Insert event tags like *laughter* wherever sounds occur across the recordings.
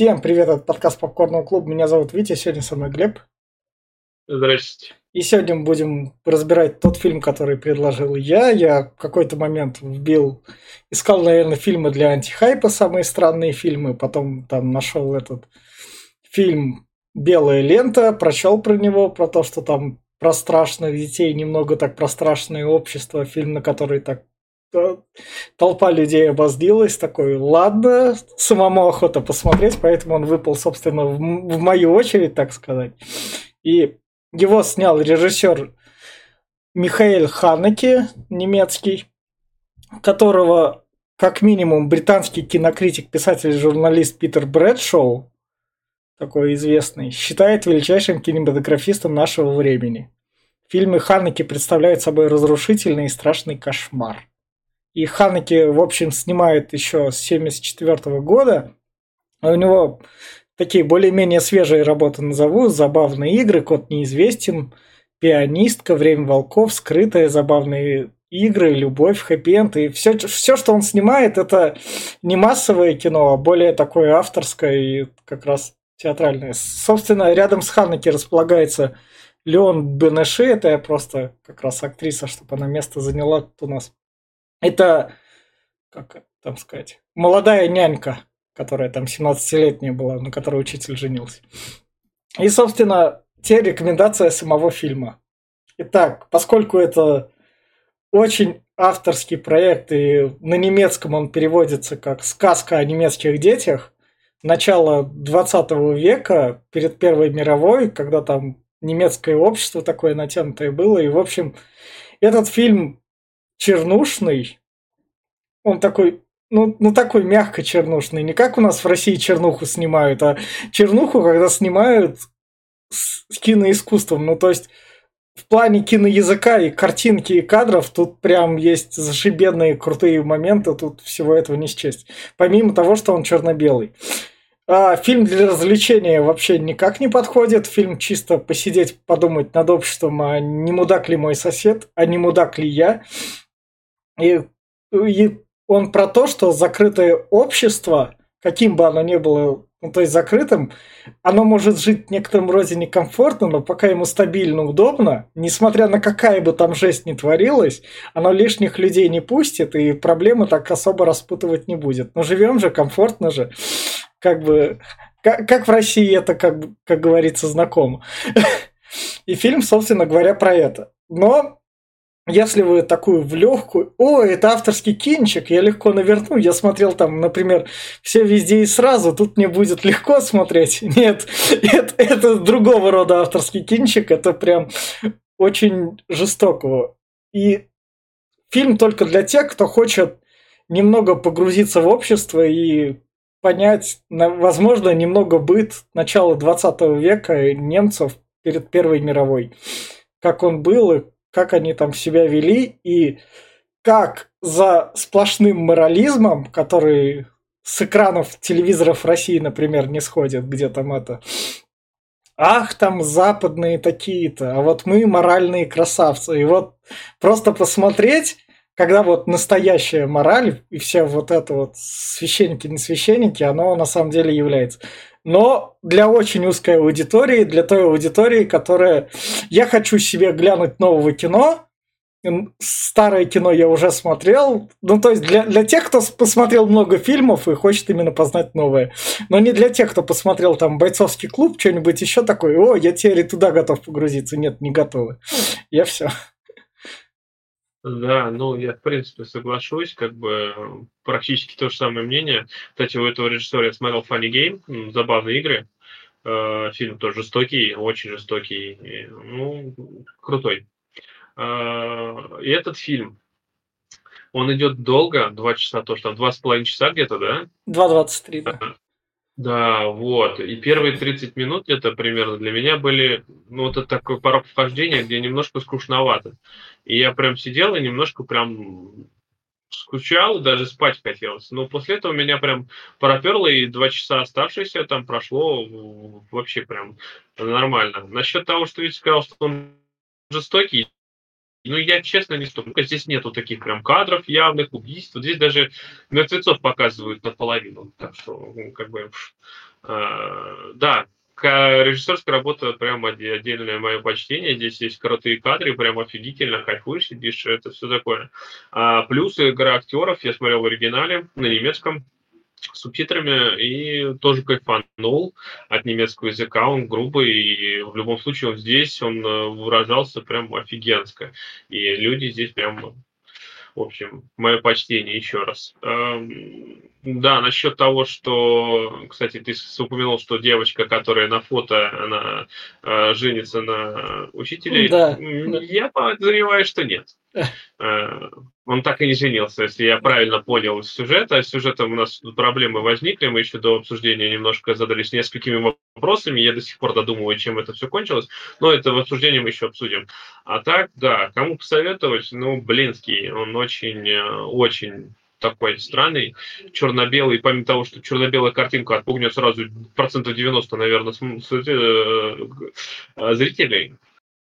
Всем привет, это подкаст Попкорного клуба. Меня зовут Витя, сегодня со мной Глеб. Здравствуйте. И сегодня мы будем разбирать тот фильм, который предложил я. Я в какой-то момент вбил, искал, наверное, фильмы для антихайпа, самые странные фильмы. Потом там нашел этот фильм «Белая лента», прочел про него, про то, что там про страшных детей, немного так про страшное общество, фильм, на который так толпа людей обозлилась, такой, ладно, самому охота посмотреть, поэтому он выпал, собственно, в, в мою очередь, так сказать. И его снял режиссер Михаил Ханеке, немецкий, которого, как минимум, британский кинокритик, писатель журналист Питер Брэдшоу, такой известный, считает величайшим кинематографистом нашего времени. Фильмы Ханеке представляют собой разрушительный и страшный кошмар. И Ханеке, в общем, снимает еще с 1974 года. У него такие более-менее свежие работы назову. Забавные игры, Код неизвестен, Пианистка, Время волков, Скрытые забавные игры, Любовь, хэппи И все, все, что он снимает, это не массовое кино, а более такое авторское и как раз театральное. Собственно, рядом с Ханеке располагается Леон Бенеши. Это я просто как раз актриса, чтобы она место заняла тут у нас это, как там сказать, молодая нянька, которая там 17-летняя была, на которой учитель женился. И, собственно, те рекомендация самого фильма. Итак, поскольку это очень авторский проект, и на немецком он переводится как «Сказка о немецких детях», начало 20 века, перед Первой мировой, когда там немецкое общество такое натянутое было. И, в общем, этот фильм чернушный. Он такой, ну, ну такой мягко чернушный. Не как у нас в России чернуху снимают, а чернуху, когда снимают с киноискусством. Ну, то есть в плане киноязыка и картинки и кадров тут прям есть зашибенные крутые моменты, тут всего этого не счесть. Помимо того, что он черно-белый. А, фильм для развлечения вообще никак не подходит. Фильм чисто посидеть, подумать над обществом, а не мудак ли мой сосед, а не мудак ли я. И, и он про то, что закрытое общество, каким бы оно ни было, ну, то есть закрытым, оно может жить в некотором роде некомфортно, но пока ему стабильно, удобно, несмотря на какая бы там жесть ни творилась, оно лишних людей не пустит, и проблемы так особо распутывать не будет. Но живем же, комфортно же, как бы, как, как в России это, как, как говорится, знакомо. *laughs* И фильм, собственно говоря, про это. Но если вы такую в легкую, о, это авторский кинчик, я легко наверну, я смотрел там, например, все везде и сразу, тут мне будет легко смотреть. *laughs* Нет, это, это другого рода авторский кинчик, это прям очень жестокого. И фильм только для тех, кто хочет немного погрузиться в общество и понять, возможно, немного быт начала 20 века немцев перед Первой мировой. Как он был и как они там себя вели и как за сплошным морализмом, который с экранов телевизоров России, например, не сходит, где там это... Ах, там западные такие-то, а вот мы моральные красавцы. И вот просто посмотреть, когда вот настоящая мораль и все вот это вот священники, не священники, оно на самом деле является но для очень узкой аудитории, для той аудитории, которая... Я хочу себе глянуть нового кино, старое кино я уже смотрел. Ну, то есть для, для тех, кто посмотрел много фильмов и хочет именно познать новое. Но не для тех, кто посмотрел там бойцовский клуб, что-нибудь еще такое. О, я теперь туда готов погрузиться. Нет, не готовы. Я все. Да, ну я в принципе соглашусь, как бы практически то же самое мнение. Кстати, у этого режиссера я смотрел Funny Game, забавные игры. Э, фильм тоже жестокий, очень жестокий, и, ну, крутой. Э, и этот фильм, он идет долго, два часа, то, что там два с половиной часа где-то, да? 2.23, да. Да, вот. И первые 30 минут где-то примерно для меня были, ну, вот это такой порог вхождения, где немножко скучновато. И я прям сидел и немножко прям скучал, и даже спать хотелось. Но после этого меня прям проперло, и два часа оставшиеся там прошло вообще прям нормально. Насчет того, что Витя сказал, что он жестокий, Ну, я честно не столько. Здесь нету таких прям кадров явных, убийств. Здесь даже мертвецов показывают наполовину. Так что, ну, как бы, э, да, режиссерская работа прям отдельное мое почтение. Здесь есть крутые кадры, прям офигительно, кайфуешь, сидишь, это все такое. А, плюс игра актеров я смотрел в оригинале на немецком субтитрами и тоже кайфанул от немецкого языка. Он грубый, и в любом случае он здесь, он э, выражался прям офигенско. И люди здесь прям в общем, мое почтение еще раз. Да, насчет того, что, кстати, ты упомянул, что девочка, которая на фото, она э, женится на учителе. Да. Я подозреваю, что нет. Э, он так и не женился, если я правильно понял сюжет. А с сюжетом у нас проблемы возникли. Мы еще до обсуждения немножко задались несколькими вопросами. Я до сих пор додумываю, чем это все кончилось. Но это в обсуждении мы еще обсудим. А так, да, кому посоветовать? Ну, блин, он очень, э, очень такой странный, черно-белый, помимо того, что черно-белая картинка отпугнет сразу процентов 90, наверное, э, зрителей,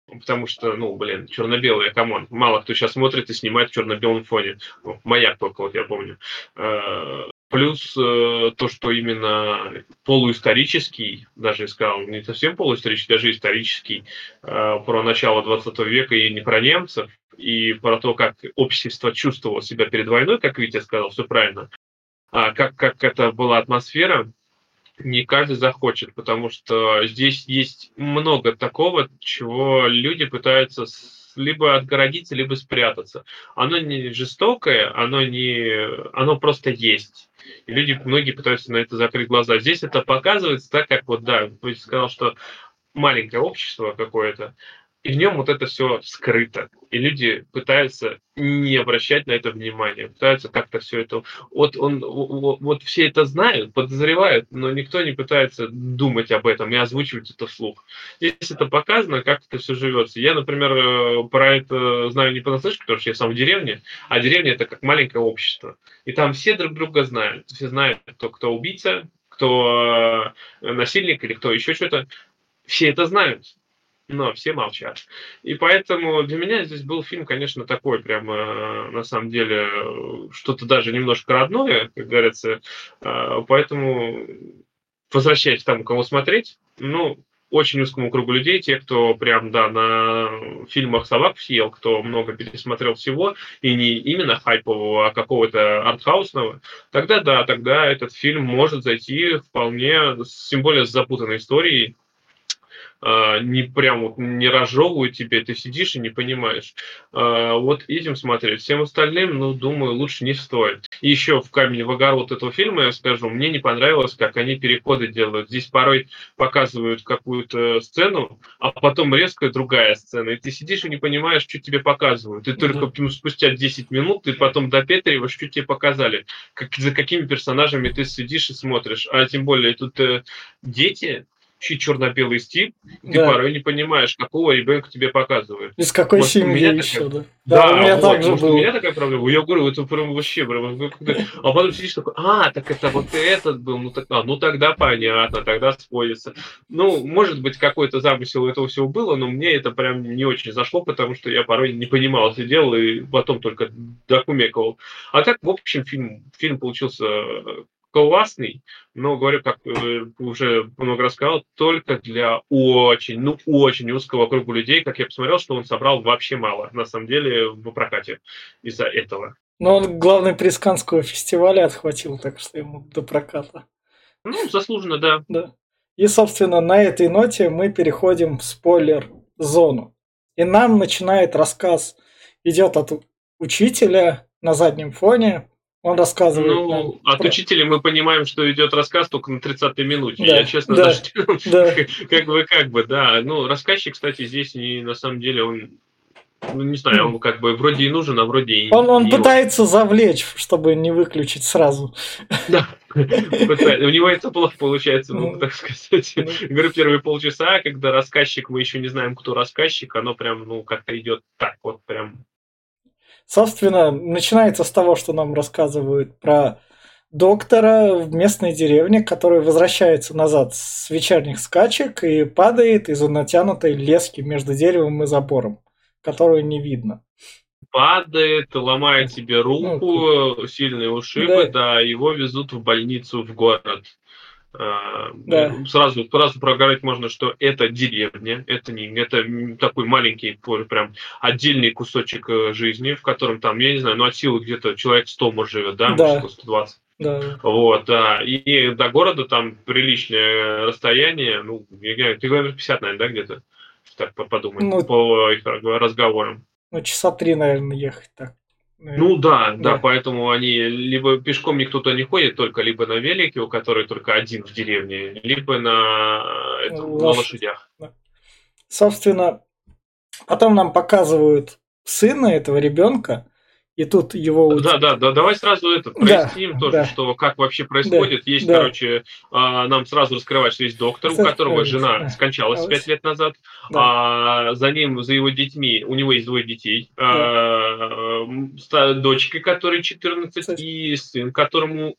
потому что, ну, блин, черно-белые, come on, мало кто сейчас смотрит и снимает в черно-белом фоне. Ну, маяк только, вот я помню. Плюс э, то, что именно полуисторический, даже сказал, не совсем полуисторический, даже исторический, э, про начало 20 века и не про немцев, и про то, как общество чувствовало себя перед войной, как Витя сказал, все правильно, а как, как это была атмосфера, не каждый захочет, потому что здесь есть много такого, чего люди пытаются либо отгородиться, либо спрятаться. Оно не жестокое, оно не, оно просто есть. И люди, многие пытаются на это закрыть глаза. Здесь это показывается так, как вот, да, я сказал, что маленькое общество какое-то, и в нем вот это все скрыто. И люди пытаются не обращать на это внимания, пытаются как-то все это... Вот, он, вот все это знают, подозревают, но никто не пытается думать об этом и озвучивать это вслух. Здесь это показано, как это все живется. Я, например, э, про это знаю не понаслышке, потому что я сам в деревне, а деревня это как маленькое общество. И там все друг друга знают. Все знают, кто, кто убийца, кто э, насильник или кто еще что-то. Все это знают но все молчат. И поэтому для меня здесь был фильм, конечно, такой прямо, э, на самом деле, что-то даже немножко родное, как говорится. Э, поэтому, возвращаясь к тому, кого смотреть, ну, очень узкому кругу людей, те, кто прям, да, на фильмах собак съел, кто много пересмотрел всего, и не именно хайпового, а какого-то артхаусного, тогда да, тогда этот фильм может зайти вполне, тем более с запутанной историей, не прям вот не разжевывают тебе, ты сидишь и не понимаешь. А, вот этим смотреть. Всем остальным, ну, думаю, лучше не стоит. И еще в камень в огород этого фильма я скажу, мне не понравилось, как они переходы делают. Здесь порой показывают какую-то сцену, а потом резко другая сцена. И ты сидишь и не понимаешь, что тебе показывают. И только mm-hmm. спустя 10 минут ты потом допетриваешь, что тебе показали. Как, за какими персонажами ты сидишь и смотришь. А тем более тут э, дети, чуть черно-белый стиль, да. ты порой не понимаешь, какого ребенка тебе показывают. Из какой может, семьи еще, такая... да? Да, да у меня вот, также может, было. у меня такая проблема. Я говорю, это прям вообще, прям, а потом сидишь такой, а, так это вот этот был, ну, так, а, ну тогда понятно, тогда сходится. Ну, может быть, какой-то замысел этого всего было, но мне это прям не очень зашло, потому что я порой не понимал, сидел и потом только докумекал. А так, в общем, фильм, фильм получился классный, но, говорю, как э, уже много раз сказал, только для очень, ну, очень узкого круга людей. Как я посмотрел, что он собрал вообще мало, на самом деле, в прокате из-за этого. Но он главный приз Канского фестиваля отхватил, так что ему до проката. Ну, заслуженно, да. Да. И, собственно, на этой ноте мы переходим в спойлер-зону. И нам начинает рассказ, идет от учителя на заднем фоне, он рассказывает. Ну, нам от про... учителя мы понимаем, что идет рассказ только на 30-й минуте. Да, Я, честно, да, даже да. *laughs* как бы, как бы, да. Ну, рассказчик, кстати, здесь не на самом деле он ну, не знаю, он как бы вроде и нужен, а вроде и Он, он пытается очень. завлечь, чтобы не выключить сразу. Да, у него это плохо получается, ну, так сказать. Ну. Говорю, первые полчаса, когда рассказчик, мы еще не знаем, кто рассказчик, оно прям, ну, как-то идет так вот прям Собственно, начинается с того, что нам рассказывают про доктора в местной деревне, который возвращается назад с вечерних скачек и падает из натянутой лески между деревом и забором. которую не видно. Падает, ломает себе руку, Ну, сильные ушибы, Да. да, его везут в больницу в город. А, Да. Сразу, сразу проговорить можно, что это деревня, это не это такой маленький, прям отдельный кусочек э, жизни, в котором там, я не знаю, ну от силы где-то человек 100 может живет, да, Да. может 120. Да. Вот, да. И до города там приличное расстояние, ну, я не знаю, километров 50, наверное, да, где-то? Так по- подумать, Ну, по их разговорам. Ну, часа три, наверное, ехать так. Наверное. Ну да, да, Да. поэтому они либо пешком никто туда не ходит, только либо на велике, у которой только один в деревне, либо на, этом, на Лошадь. лошадях. Собственно, потом нам показывают сына этого ребенка, и тут его... Да, да, да, давай сразу это Да, проясним тоже, да. что как вообще происходит. Есть, да. короче, а, нам сразу раскрывать, что есть доктор, у Да, которого да, жена да. скончалась пять лет назад, Да. а за ним, за его детьми, у него есть двое детей, а, м, ста- дочка, которой 14, Кстати. и сын, которому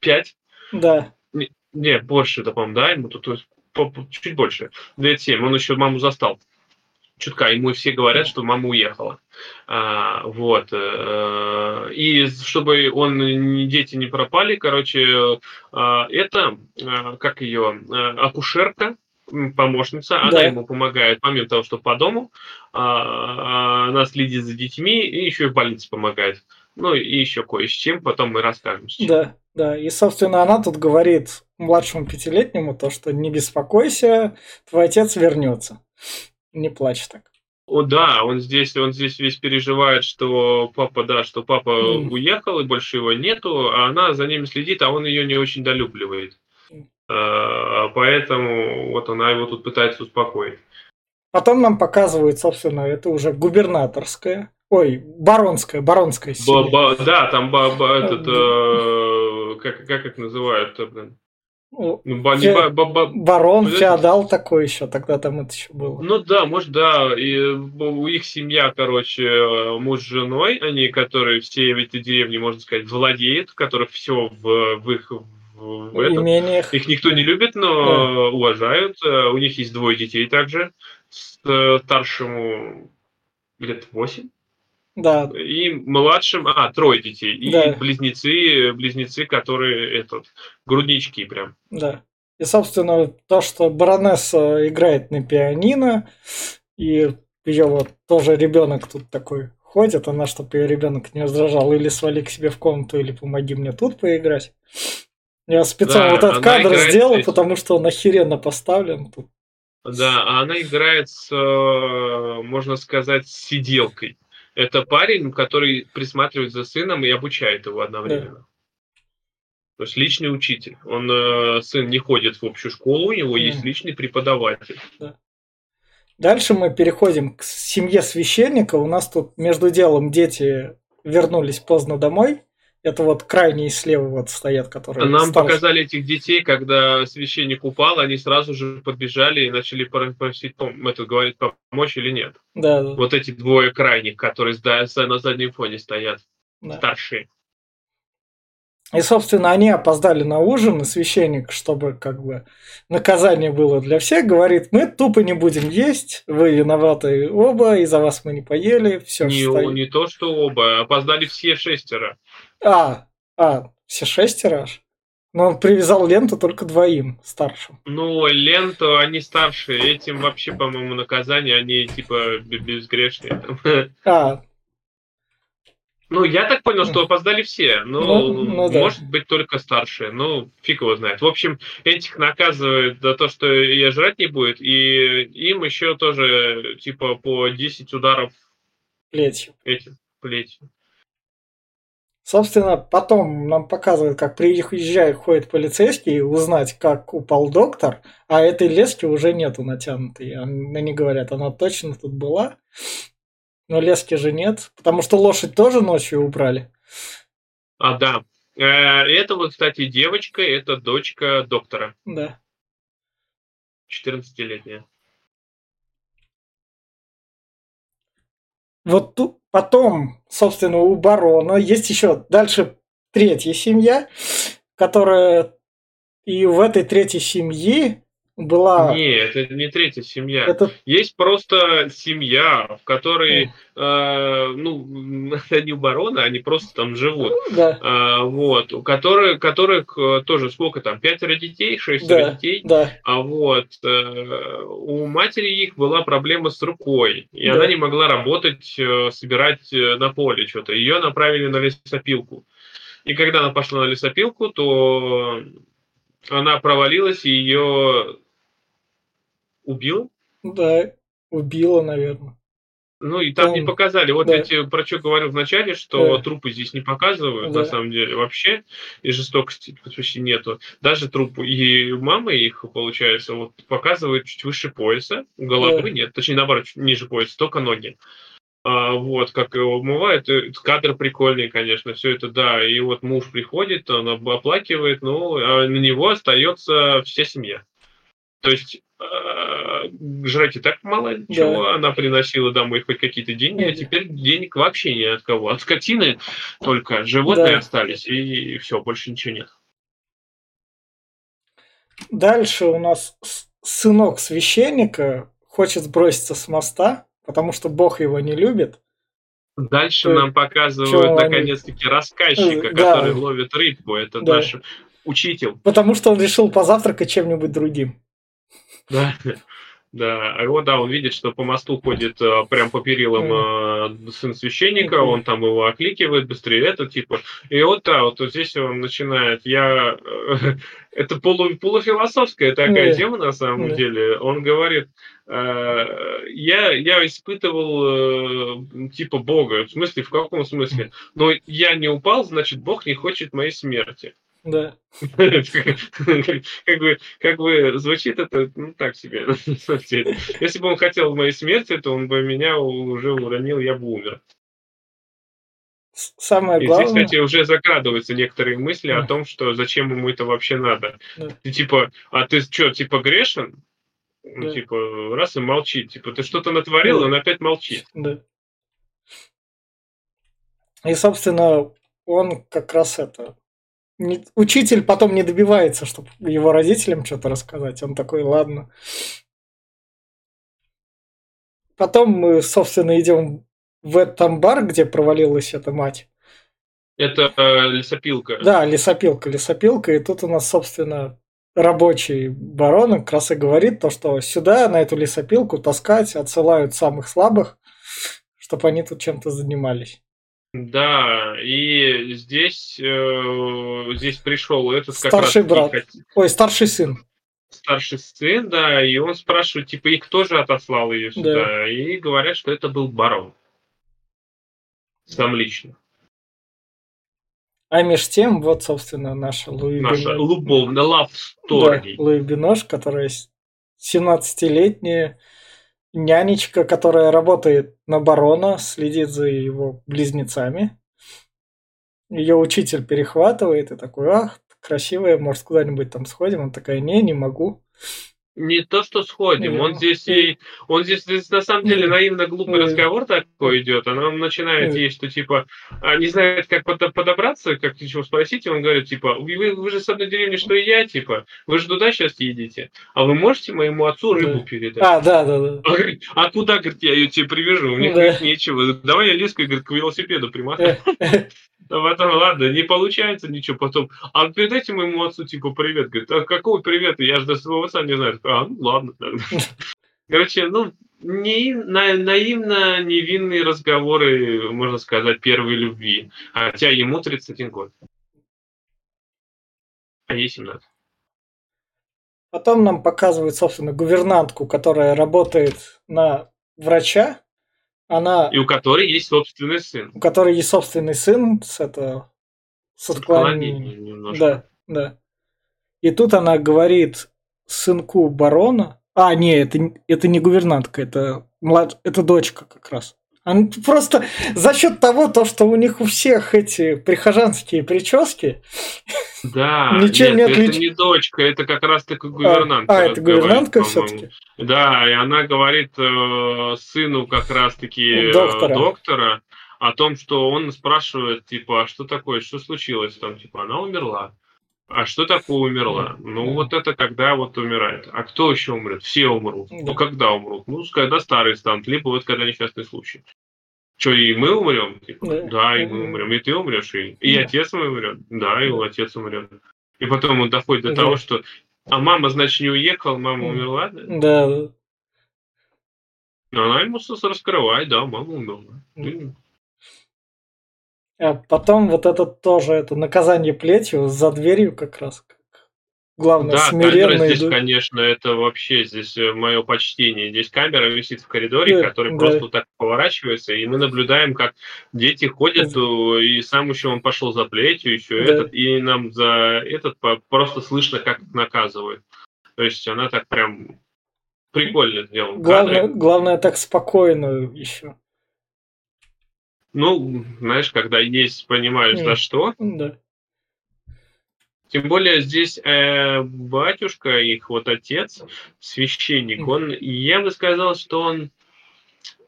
5. Да, Не, больше, да, по-моему, да, ему тут чуть больше, лет 7, он еще маму застал. Чутка, ему все говорят, что мама уехала. А, вот. э, И чтобы он, дети не пропали, короче, а, это, а, как ее, а, акушерка, помощница, она Да. ему помогает, помимо того, что по дому, она следит за детьми и еще и в больнице помогает. Ну и еще кое с чем, потом мы расскажем. с чем. да, да. И, собственно, она тут говорит младшему пятилетнему то, что не беспокойся, твой отец вернется. Не плачь так. О, да, он здесь, он здесь весь переживает, что папа, да, что папа Мгм. уехал и больше его нету, а она за ним следит, а он ее не очень долюбливает. Мгм. А, Поэтому вот она его тут пытается успокоить. Потом нам показывают, собственно, это уже губернаторская, ой, баронская, баронская Ба- семья. ба- да, там ба- ба- этот, Да. э, как, как их называют? Ну, Фе- ба- ба- ба- Барон, Подожди. феодал такой еще, тогда там это еще было. Ну да, может, да. И у их семья, короче, муж с женой, они, которые все в этой деревне, можно сказать, владеют, которых все в, в их в, этом. имениях. Их никто не любит, но уважают. Э, У них есть двое детей также. Э, Старшему лет 8. Да, И младшим, а, трое детей. И Да. близнецы, близнецы, которые этот, груднички прям. да. И, собственно, то, что баронесса играет на пианино, и ее вот тоже ребенок тут такой ходит, она, чтобы ее ребенок не раздражал, или свали к себе в комнату, или помоги мне тут поиграть. Я специально Да, вот этот кадр сделал, здесь. потому что он охеренно поставлен тут. Да, а она играет с, э, можно сказать, с сиделкой. Это парень, который присматривает за сыном и обучает его одновременно. То есть личный учитель. Он, э, сын не ходит в общую школу, у него Мгм. есть личный преподаватель. Дальше мы переходим к семье священника. У нас тут между делом дети вернулись поздно домой. Это вот крайние слева вот стоят, которые... Нам старше. показали этих детей, когда священник упал, они сразу же подбежали и начали просить, это говорит, помочь или нет. Да, Вот эти двое крайних, которые на заднем фоне стоят, да. старшие. И, собственно, они опоздали на ужин, и священник, чтобы как бы наказание было для всех, говорит, мы тупо не будем есть, вы виноваты оба, из-за вас мы не поели, все Не, не то, что оба, опоздали все шестеро. А, а, все шестеро аж? Но он привязал ленту только двоим старшим. Ну, ленту, они старшие, этим вообще, по-моему, наказание, они типа безгрешные. *laughs* А, Ну, я так понял, что опоздали все. Ну, Ну, ну да. может быть, только старшие. Ну, фиг его знает. В общем, этих наказывают за то, что я жрать не будет, и им еще тоже, типа, по 10 ударов плетью. этим плетью. Собственно, потом нам показывают, как приезжает, ходит полицейский, узнать, как упал доктор, а этой лески уже нету натянутой. Они говорят, она точно тут была, но лески же нет, потому что лошадь тоже ночью убрали. А, да. Э, Это вот, кстати, девочка, это дочка доктора, Да. 14-летняя. Вот тут потом, собственно, у барона есть еще дальше третья семья, которая и в этой третьей семье была... Не, это не третья семья. Это... Есть просто семья, в которой, э, ну, *laughs* это не барона, они просто там живут. Да. Э, вот, у которых, которых э, тоже сколько там, пятеро детей, шестеро да, детей. Да. А вот э, у матери их была проблема с рукой, и да. она не могла работать, э, собирать э, на поле что-то. Ее направили на лесопилку. И когда она пошла на лесопилку, то она провалилась, и ее убила? Да, убила, наверное. Ну и там Он... не показали. Вот да. эти, про что говорил вначале, что да. трупы здесь не показывают, да. на самом деле, вообще. И жестокости почти нету. Даже трупы и мамы их, получается, вот показывают чуть выше пояса. Головы да. нет. Точнее, наоборот, чуть ниже пояса, только ноги. А, вот, как его умывают. Кадр прикольный, конечно, все это, да. И вот муж приходит, он оплакивает, ну, а на него остается вся семья. То есть э, жрать и так мало чего, да. она приносила домой хоть какие-то деньги, а теперь денег вообще ни от кого. От скотины только животные да. остались, и все, больше ничего нет. Дальше у нас сынок священника хочет сброситься с моста, потому что Бог его не любит. Дальше То, нам показывают наконец-таки рассказчика, да. который ловит рыбку. Это да. наш учитель. Потому что он решил позавтракать чем-нибудь другим. Да, да, а вот, да, он видит, что по мосту ходит э, прям по перилам э, сын священника, он там его окликивает быстрее, это типа, и вот, да, вот, вот здесь он начинает, я, э, *laughs* это полу, полуфилософская такая тема на самом деле, он говорит, э, я, я испытывал э, типа Бога, в смысле, в каком смысле? Но я не упал, значит, Бог не хочет моей смерти. Да. *laughs* Как бы, как бы звучит это ну, так себе. *laughs* Если бы он хотел моей смерти, то он бы меня уже уронил, я бы умер. Самое главное... И здесь, кстати, уже закрадываются некоторые мысли о том, что зачем ему это вообще надо. Ты типа, а ты что, типа грешен? Ну, типа, раз и молчит. Типа, ты что-то натворил, он опять молчит. Да. И, собственно, он как раз это не, учитель потом не добивается, чтобы его родителям что-то рассказать. Он такой, ладно. Потом мы, собственно, идем в этот бар, где провалилась эта мать. Это э, лесопилка. Да, лесопилка, лесопилка. И тут у нас, собственно, рабочий барон как раз и говорит то, что сюда, на эту лесопилку таскать, отсылают самых слабых, чтобы они тут чем-то занимались. Да, и здесь, э, здесь пришел этот как Старший раз... брат. Ой, старший сын. Старший сын, да, и он спрашивает, типа, и кто же отослал ее сюда? Да. И говорят, что это был барон. Сам лично. А меж тем, вот, собственно, наша Луи Наша любовная love story. Да, Луи Бинош, которая 17-летняя нянечка, которая работает на барона, следит за его близнецами. Ее учитель перехватывает и такой, ах, красивая, может, куда-нибудь там сходим? Он такая, не, не могу. Не то, что сходим, он здесь и он здесь, здесь на самом деле наивно глупый разговор такой идет. Она начинает есть, что типа а, не знает, как подобраться, как чего спросить, и он говорит, типа, вы, вы же с одной деревни, что и я, типа, вы же туда сейчас едете, а вы можете моему отцу рыбу передать? А, да, да, да. А, говорит, а куда, говорит, я ее тебе привяжу? У них да. нечего. Давай я леску, говорит, к велосипеду примахаю. *laughs* А потом, ладно, не получается ничего, потом, а передайте моему отцу, типа, привет. Говорит, а какой привет? Я же до своего отца не знаю. А, ну ладно. *laughs* Короче, ну, не, на, наивно невинные разговоры, можно сказать, первой любви. Хотя ему 31 год. А ей 17. Потом нам показывают, собственно, гувернантку, которая работает на врача, она... И у которой есть собственный сын. У которой есть собственный сын с это... С отклонением. Да, да. И тут она говорит сынку барона... А, не, это, это не гувернантка, это, млад... это дочка как раз. Она просто за счет того, то, что у них у всех эти прихожанские прически, да, ничем нет, не отлич... это не дочка, это как раз таки гувернантка. А, а это гувернантка все-таки? Да, и она говорит э, сыну как раз таки э, доктора. доктора о том, что он спрашивает, типа, а что такое, что случилось? Там, типа, она умерла. А что такое умерла? Ну, вот это когда вот умирает. А кто еще умрет? Все умрут. Ну, когда умрут? Ну, когда старые станут, либо вот когда несчастный случай. Что, и мы умрем? Типа, да. да, и мы умрем. И ты умрешь, и, и да. отец мой умрет. Да, и отец умрет. И потом он доходит до да. того, что а мама, значит, не уехала, мама умерла? Да. да. Но она ему раскрывает, да, мама умерла. Да. А потом вот это тоже, это наказание плетью за дверью как раз. Главное, да, камера здесь, идут. конечно, это вообще здесь э, мое почтение. Здесь камера висит в коридоре, да, который да. просто вот так поворачивается, и мы наблюдаем, как дети ходят, да. и сам еще он пошел за плетью, еще да. этот, и нам за этот просто слышно, как наказывают. То есть она так прям прикольно сделана. Главное, главное так спокойно еще. Ну, знаешь, когда есть, понимаешь, за что. Да. Тем более здесь э, батюшка, их вот отец, священник, он, я бы сказал, что он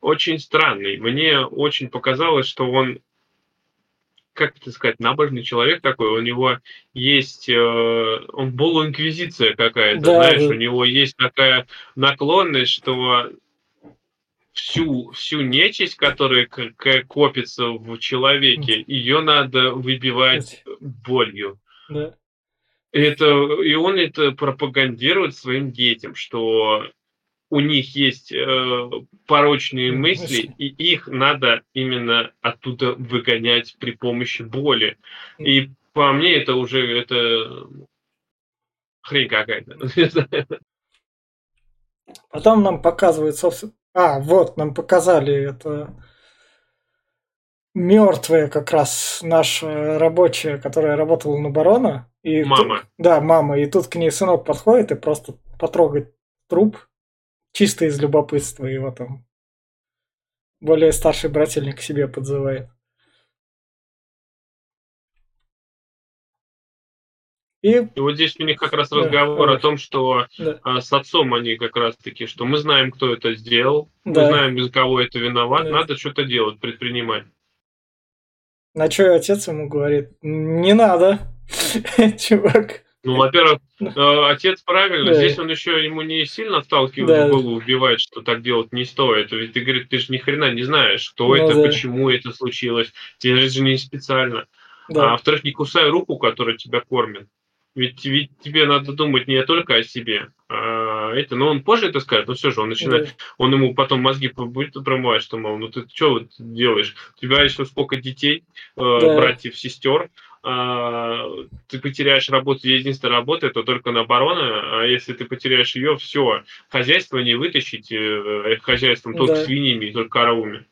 очень странный. Мне очень показалось, что он, как это сказать, набожный человек такой. У него есть, э, он полуинквизиция какая-то, да, знаешь, да. у него есть такая наклонность, что всю, всю нечисть, которая копится в человеке, ее надо выбивать болью. Да. Это, и он это пропагандирует своим детям, что у них есть э, порочные мысли, и их надо именно оттуда выгонять при помощи боли. И по мне это уже это хрень какая-то. *laughs* Потом нам показывают, собственно, а, вот, нам показали это мертвая как раз наша рабочая, которая работала на барона. И мама. Тут, да, мама. И тут к ней сынок подходит и просто потрогает труп, чисто из любопытства его там. Более старший брательник к себе подзывает. И... и вот здесь у них как раз разговор да, о том, что да. а, с отцом они как раз таки, что мы знаем, кто это сделал, да. мы знаем, из кого это виноват, да. надо что-то делать, предпринимать. На что отец ему говорит, не надо, *laughs* чувак. Ну, во-первых, э, отец правильно, да. здесь он еще ему не сильно сталкивает да. в голову, вбивает, что так делать не стоит. Ведь ты говоришь, ты же ни хрена не знаешь, кто ну, это, да. почему это случилось. Тебе же не специально. Да. А во-вторых, не кусай руку, которая тебя кормит. Ведь, ведь тебе надо думать не только о себе. А это, но он позже это скажет, но все же он начинает, да. он ему потом мозги будет промывать, что, мол, ну ты что вот делаешь? У тебя еще сколько детей, э, да. братьев, сестер, а, ты потеряешь работу, единственная работа это только на барона, а если ты потеряешь ее, все, хозяйство не вытащить, э, хозяйством только да. свиньями, только коровами.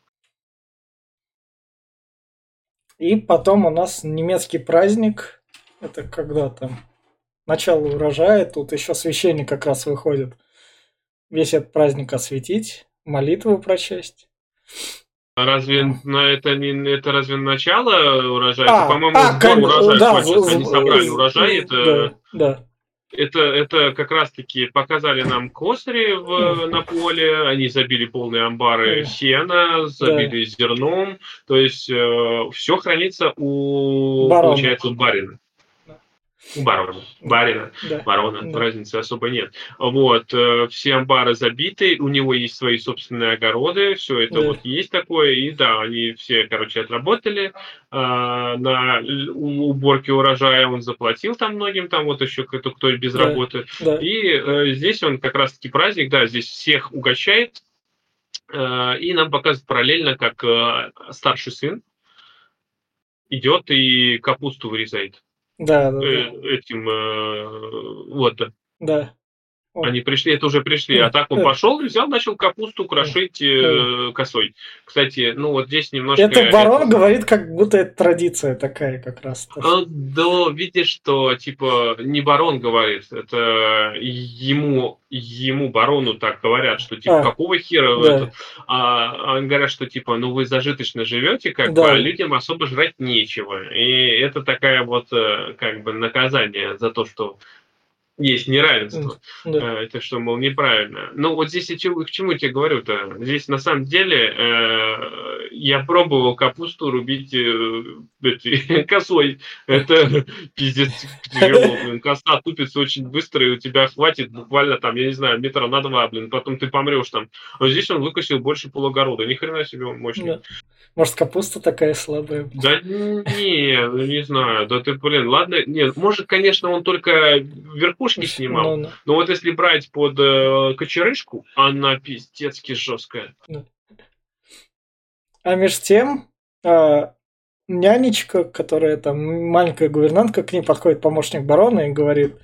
И потом у нас немецкий праздник, это когда там начало урожая, тут еще священник как раз выходит весь этот праздник осветить, молитву прочесть. А разве на это не это разве начало урожая? А, это, по-моему, а, сбор урожая да, кончился, они собрали урожай, это, да, да. это, это как раз-таки показали нам косари в, на поле, они забили полные амбары сена, забили да. зерном, то есть э, все хранится у, Барон. получается, у барина. Барона, барина, да. барона, да. разницы особо нет. Вот, э, все амбары забиты, у него есть свои собственные огороды, все это да. вот есть такое, и да, они все, короче, отработали, а, на уборке урожая он заплатил там многим, там вот еще кто, кто без да. работы, да. и э, здесь он как раз-таки праздник, да, здесь всех угощает, э, и нам показывает параллельно, как старший сын идет и капусту вырезает. Да, да, да. Э, этим э, вот. Да. Они пришли, это уже пришли. А так он пошел, взял, начал капусту крошить э, косой. Кстати, ну вот здесь немножко... Это барон это... говорит, как будто это традиция такая как раз. А, да, видишь, что типа не барон говорит, это ему, ему барону так говорят, что типа а, какого хера да. это? А, а говорят, что типа, ну вы зажиточно живете, как да. бы, а людям особо жрать нечего. И это такая вот э, как бы наказание за то, что есть неравенство. Да. Это что, мол, неправильно. Ну, вот здесь я к чему я тебе говорю-то? Здесь, на самом деле, э, я пробовал капусту рубить э, *laughs* косой. Это *laughs* пиздец тяжело, блин. Коса тупится очень быстро, и у тебя хватит буквально там, я не знаю, метра на два, блин. Потом ты помрешь там. А здесь он выкосил больше полугорода. Ни хрена себе мощный. Да. Может, капуста такая слабая? Да не, не знаю. Да ты, блин, ладно. Нет, может, конечно, он только верхушки снимал. Ну, Но вот если брать под э, кочерышку, она пиздецки жесткая. А между тем, э, нянечка, которая там маленькая гувернантка, к ней подходит помощник барона и говорит,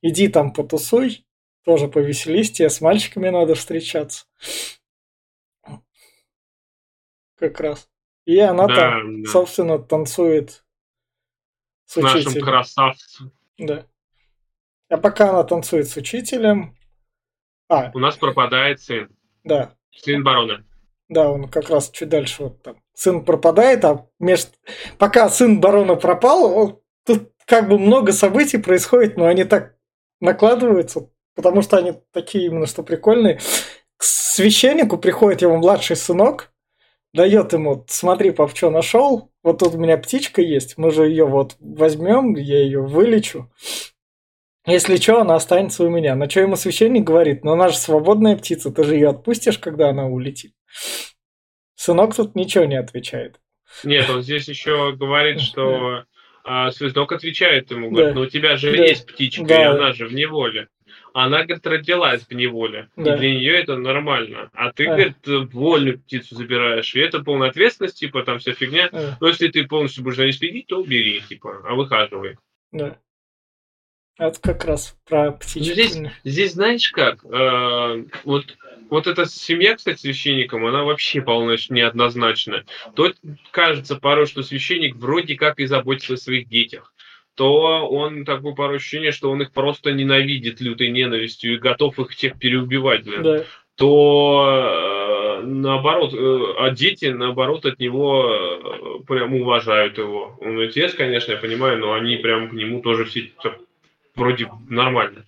иди там потусуй, тоже повеселись, тебе с мальчиками надо встречаться как раз. И она да, там, да. собственно, танцует с, с нашим красавцем. Да. А пока она танцует с учителем... А. У нас пропадает сын. Да. Сын барона. Да, он как раз чуть дальше вот там. Сын пропадает, а между... пока сын барона пропал, тут как бы много событий происходит, но они так накладываются, потому что они такие именно что прикольные. К священнику приходит его младший сынок, дает ему, смотри, пап, что нашел, вот тут у меня птичка есть, мы же ее вот возьмем, я ее вылечу. Если что, она останется у меня. На что ему священник говорит, ну она же свободная птица, ты же ее отпустишь, когда она улетит. Сынок тут ничего не отвечает. Нет, он здесь еще говорит, что а, Связнок отвечает ему, говорит, да. ну у тебя же да. есть птичка, да. и она же в неволе. Она, говорит, родилась в неволе. Да. И для нее это нормально. А ты, а. говорит, вольную птицу забираешь. И это полная ответственность, типа, там вся фигня. А. Но если ты полностью будешь за ней следить, то убери, типа, а выхаживай. Да. Это как раз про птичек. Здесь, здесь знаешь как? Э, вот, вот эта семья, кстати, священником, она вообще полностью неоднозначна. То кажется порой, что священник вроде как и заботится о своих детях то он такое порой ощущение, что он их просто ненавидит лютой ненавистью и готов их всех переубивать. Блин. Да. То э, наоборот, э, а дети наоборот от него э, прям уважают его. Он отец, конечно, я понимаю, но они прям к нему тоже все вроде нормально.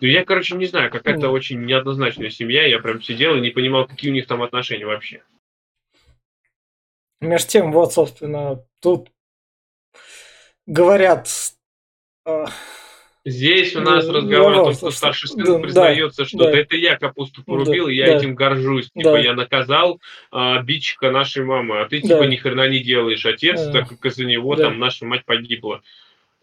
Ну, я, короче, не знаю, какая-то очень неоднозначная семья. Я прям сидел и не понимал, какие у них там отношения вообще. Между тем, вот, собственно, тут говорят а, Здесь у нас ну, разговор о том, что старший сын да, признается, что да, это я капусту порубил, да, и я да, этим горжусь. Типа да. я наказал а, бичка нашей мамы, а ты типа да. ни хрена не делаешь. Отец, да. так как из-за него да. там наша мать погибла.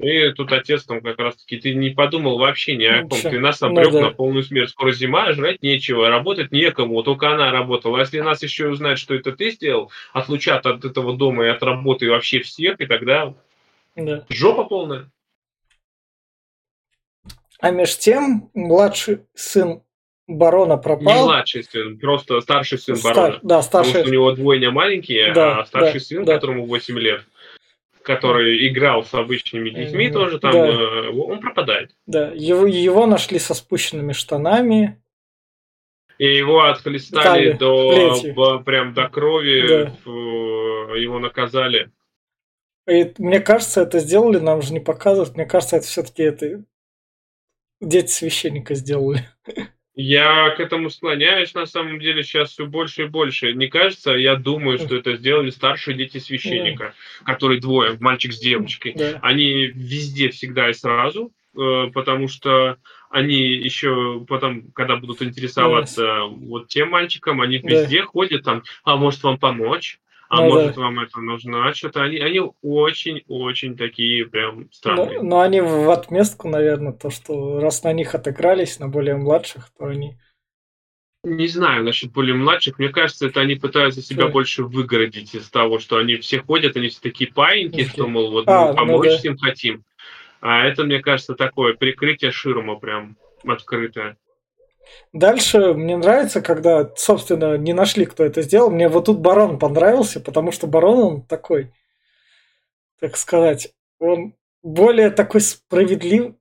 И тут отец там как раз таки, ты не подумал вообще ни о ком. Ты нас обрек ну, да. на полную смерть. Скоро зима, а жрать нечего, работать некому, только она работала. А если нас еще узнать, что это ты сделал, отлучат от этого дома и от работы вообще всех, и тогда да. жопа полная. А меж тем младший сын барона пропал. Не младший сын, просто старший сын Стар, барона. Да, старший. Потому что у него двойня маленькие, да, а старший да, сын, да. которому 8 лет, который играл с обычными детьми mm, тоже там, да. Э, он пропадает. Да, его, его нашли со спущенными штанами. И его отхлестали до, б, прям до крови, да. его наказали. И мне кажется, это сделали, нам же не показывают. Мне кажется, это все-таки это Дети священника сделали. *laughs* Я к этому склоняюсь, на самом деле, сейчас все больше и больше. Не кажется, я думаю, что это сделали старшие дети священника, да. которые двое, мальчик с девочкой. Да. Они везде, всегда и сразу, э, потому что они еще потом, когда будут интересоваться да. вот тем мальчиком, они везде да. ходят там, а может вам помочь? А ну, может да. вам это нужно, а что-то они, они очень-очень такие прям странные. Но, но они в отместку, наверное, то, что раз на них отыгрались, на более младших, то они... Не знаю насчет более младших. Мне кажется, это они пытаются себя да. больше выгородить из того, что они все ходят, они все такие паиньки, что, мол, вот а, мы помочь ну, да. им хотим. А это, мне кажется, такое прикрытие ширма прям открытое. Дальше мне нравится, когда, собственно, не нашли, кто это сделал. Мне вот тут Барон понравился, потому что Барон, он такой, так сказать, он более такой справедлив,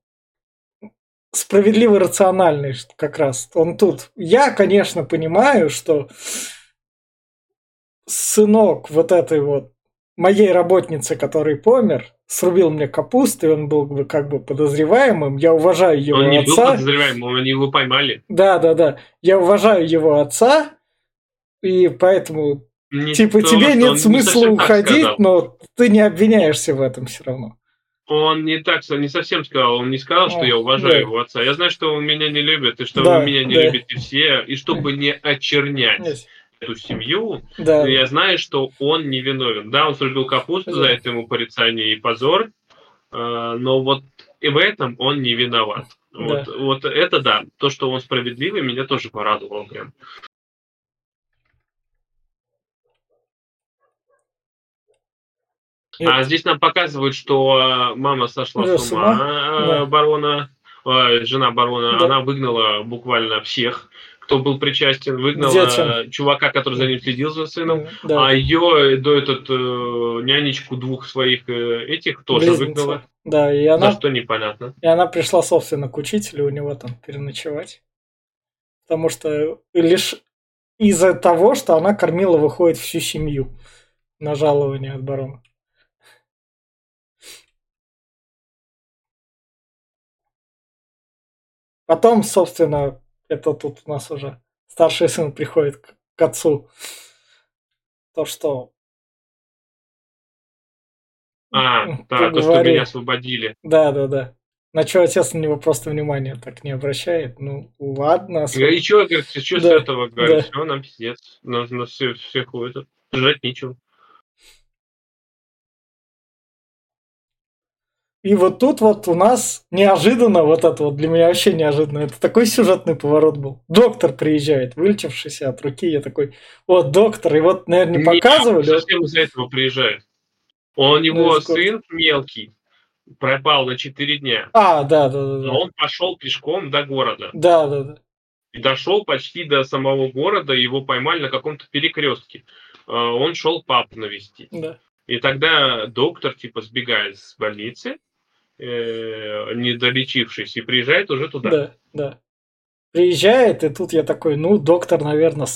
справедливо рациональный как раз. Он тут. Я, конечно, понимаю, что сынок вот этой вот моей работницы, который помер, срубил мне капусты, он был бы как бы подозреваемым. Я уважаю его он не отца. был подозреваемым, они его поймали. Да, да, да. Я уважаю его отца, и поэтому, Не типа, то, тебе нет не смысла так уходить, но ты не обвиняешься в этом все равно. Он не так, не совсем сказал, он не сказал, что О, я уважаю да. его отца. Я знаю, что он меня не любит, и что Да, вы меня не да. любите все, и чтобы не очернять Есть. Эту семью, Да, я знаю, что он не виновен. Да, он срубил капусту, Да. за это ему порицание и позор, э, но вот и в этом он не виноват. Вот, вот это да, то, что он справедливый, меня тоже порадовало прям. И- А здесь нам показывают, что э, мама сошла Да, с с ума, ума, э, да. барона, э, жена барона, Да. она выгнала буквально всех, кто был причастен, выгнала Детям. чувака, который за ним следил за сыном, да. а ее до этот э, нянечку двух своих э, этих тоже Близнеца. выгнала. Да, и За она, что непонятно. и она пришла, собственно, к учителю у него там переночевать. Потому что лишь из-за того, что она кормила, выходит всю семью на жалование от барона. Потом, собственно, это тут у нас уже старший сын приходит к, к отцу. То, что А, да, то, что меня освободили. Да, да, да. На что отец на него просто внимания так не обращает. Ну, ладно. освоб- И что, говорит, что с Да, этого, говорит, да. все, нам пиздец. Нас, нас все, всех это, жрать нечего. И вот тут вот у нас неожиданно, вот это вот для меня вообще неожиданно, это такой сюжетный поворот был. Доктор приезжает, вылечившийся от руки, я такой, вот доктор, и вот, наверное, не показывали. он совсем из-за этого приезжает. Он, его эскорт. сын мелкий, пропал на 4 дня. А, да, да, да, Но он пошел пешком до города. Да, да, да. И дошел почти до самого города, его поймали на каком-то перекрестке. Э, Он шел папу навестить. да. И тогда доктор типа сбегает с больницы, э, не долечившись, и приезжает уже туда. Да, да. Приезжает, и тут я такой, ну, доктор, наверное,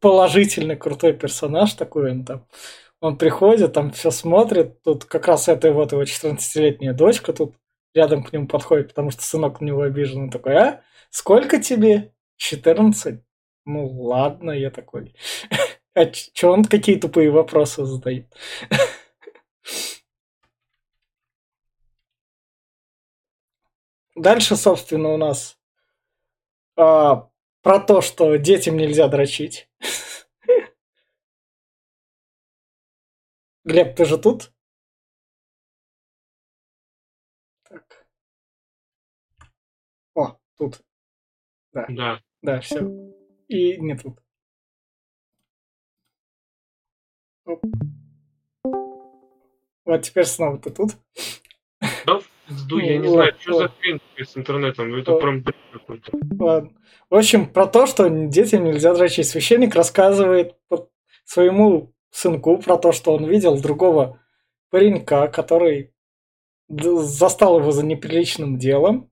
положительный, крутой персонаж такой он там. Он приходит, там все смотрит, тут как раз эта вот его 14-летняя дочка тут рядом к нему подходит, потому что сынок на него обижен. Он такой, а? Сколько тебе? 14? Ну, ладно, я такой. *laughs* А что он какие тупые вопросы задает? *laughs* Дальше, собственно, у нас а, про то, что детям нельзя дрочить. *laughs* Глеб, ты же тут? Так. О, тут. Да. Да, все. И не тут. Оп. Вот теперь снова ты тут. Пизду, я не Ну, знаю, что за хрень с интернетом. Это Вот. прям какой-то. Ладно. В общем, про то, что детям нельзя дрочить. Священник рассказывает своему сынку про то, что он видел другого паренька, который застал его за неприличным делом.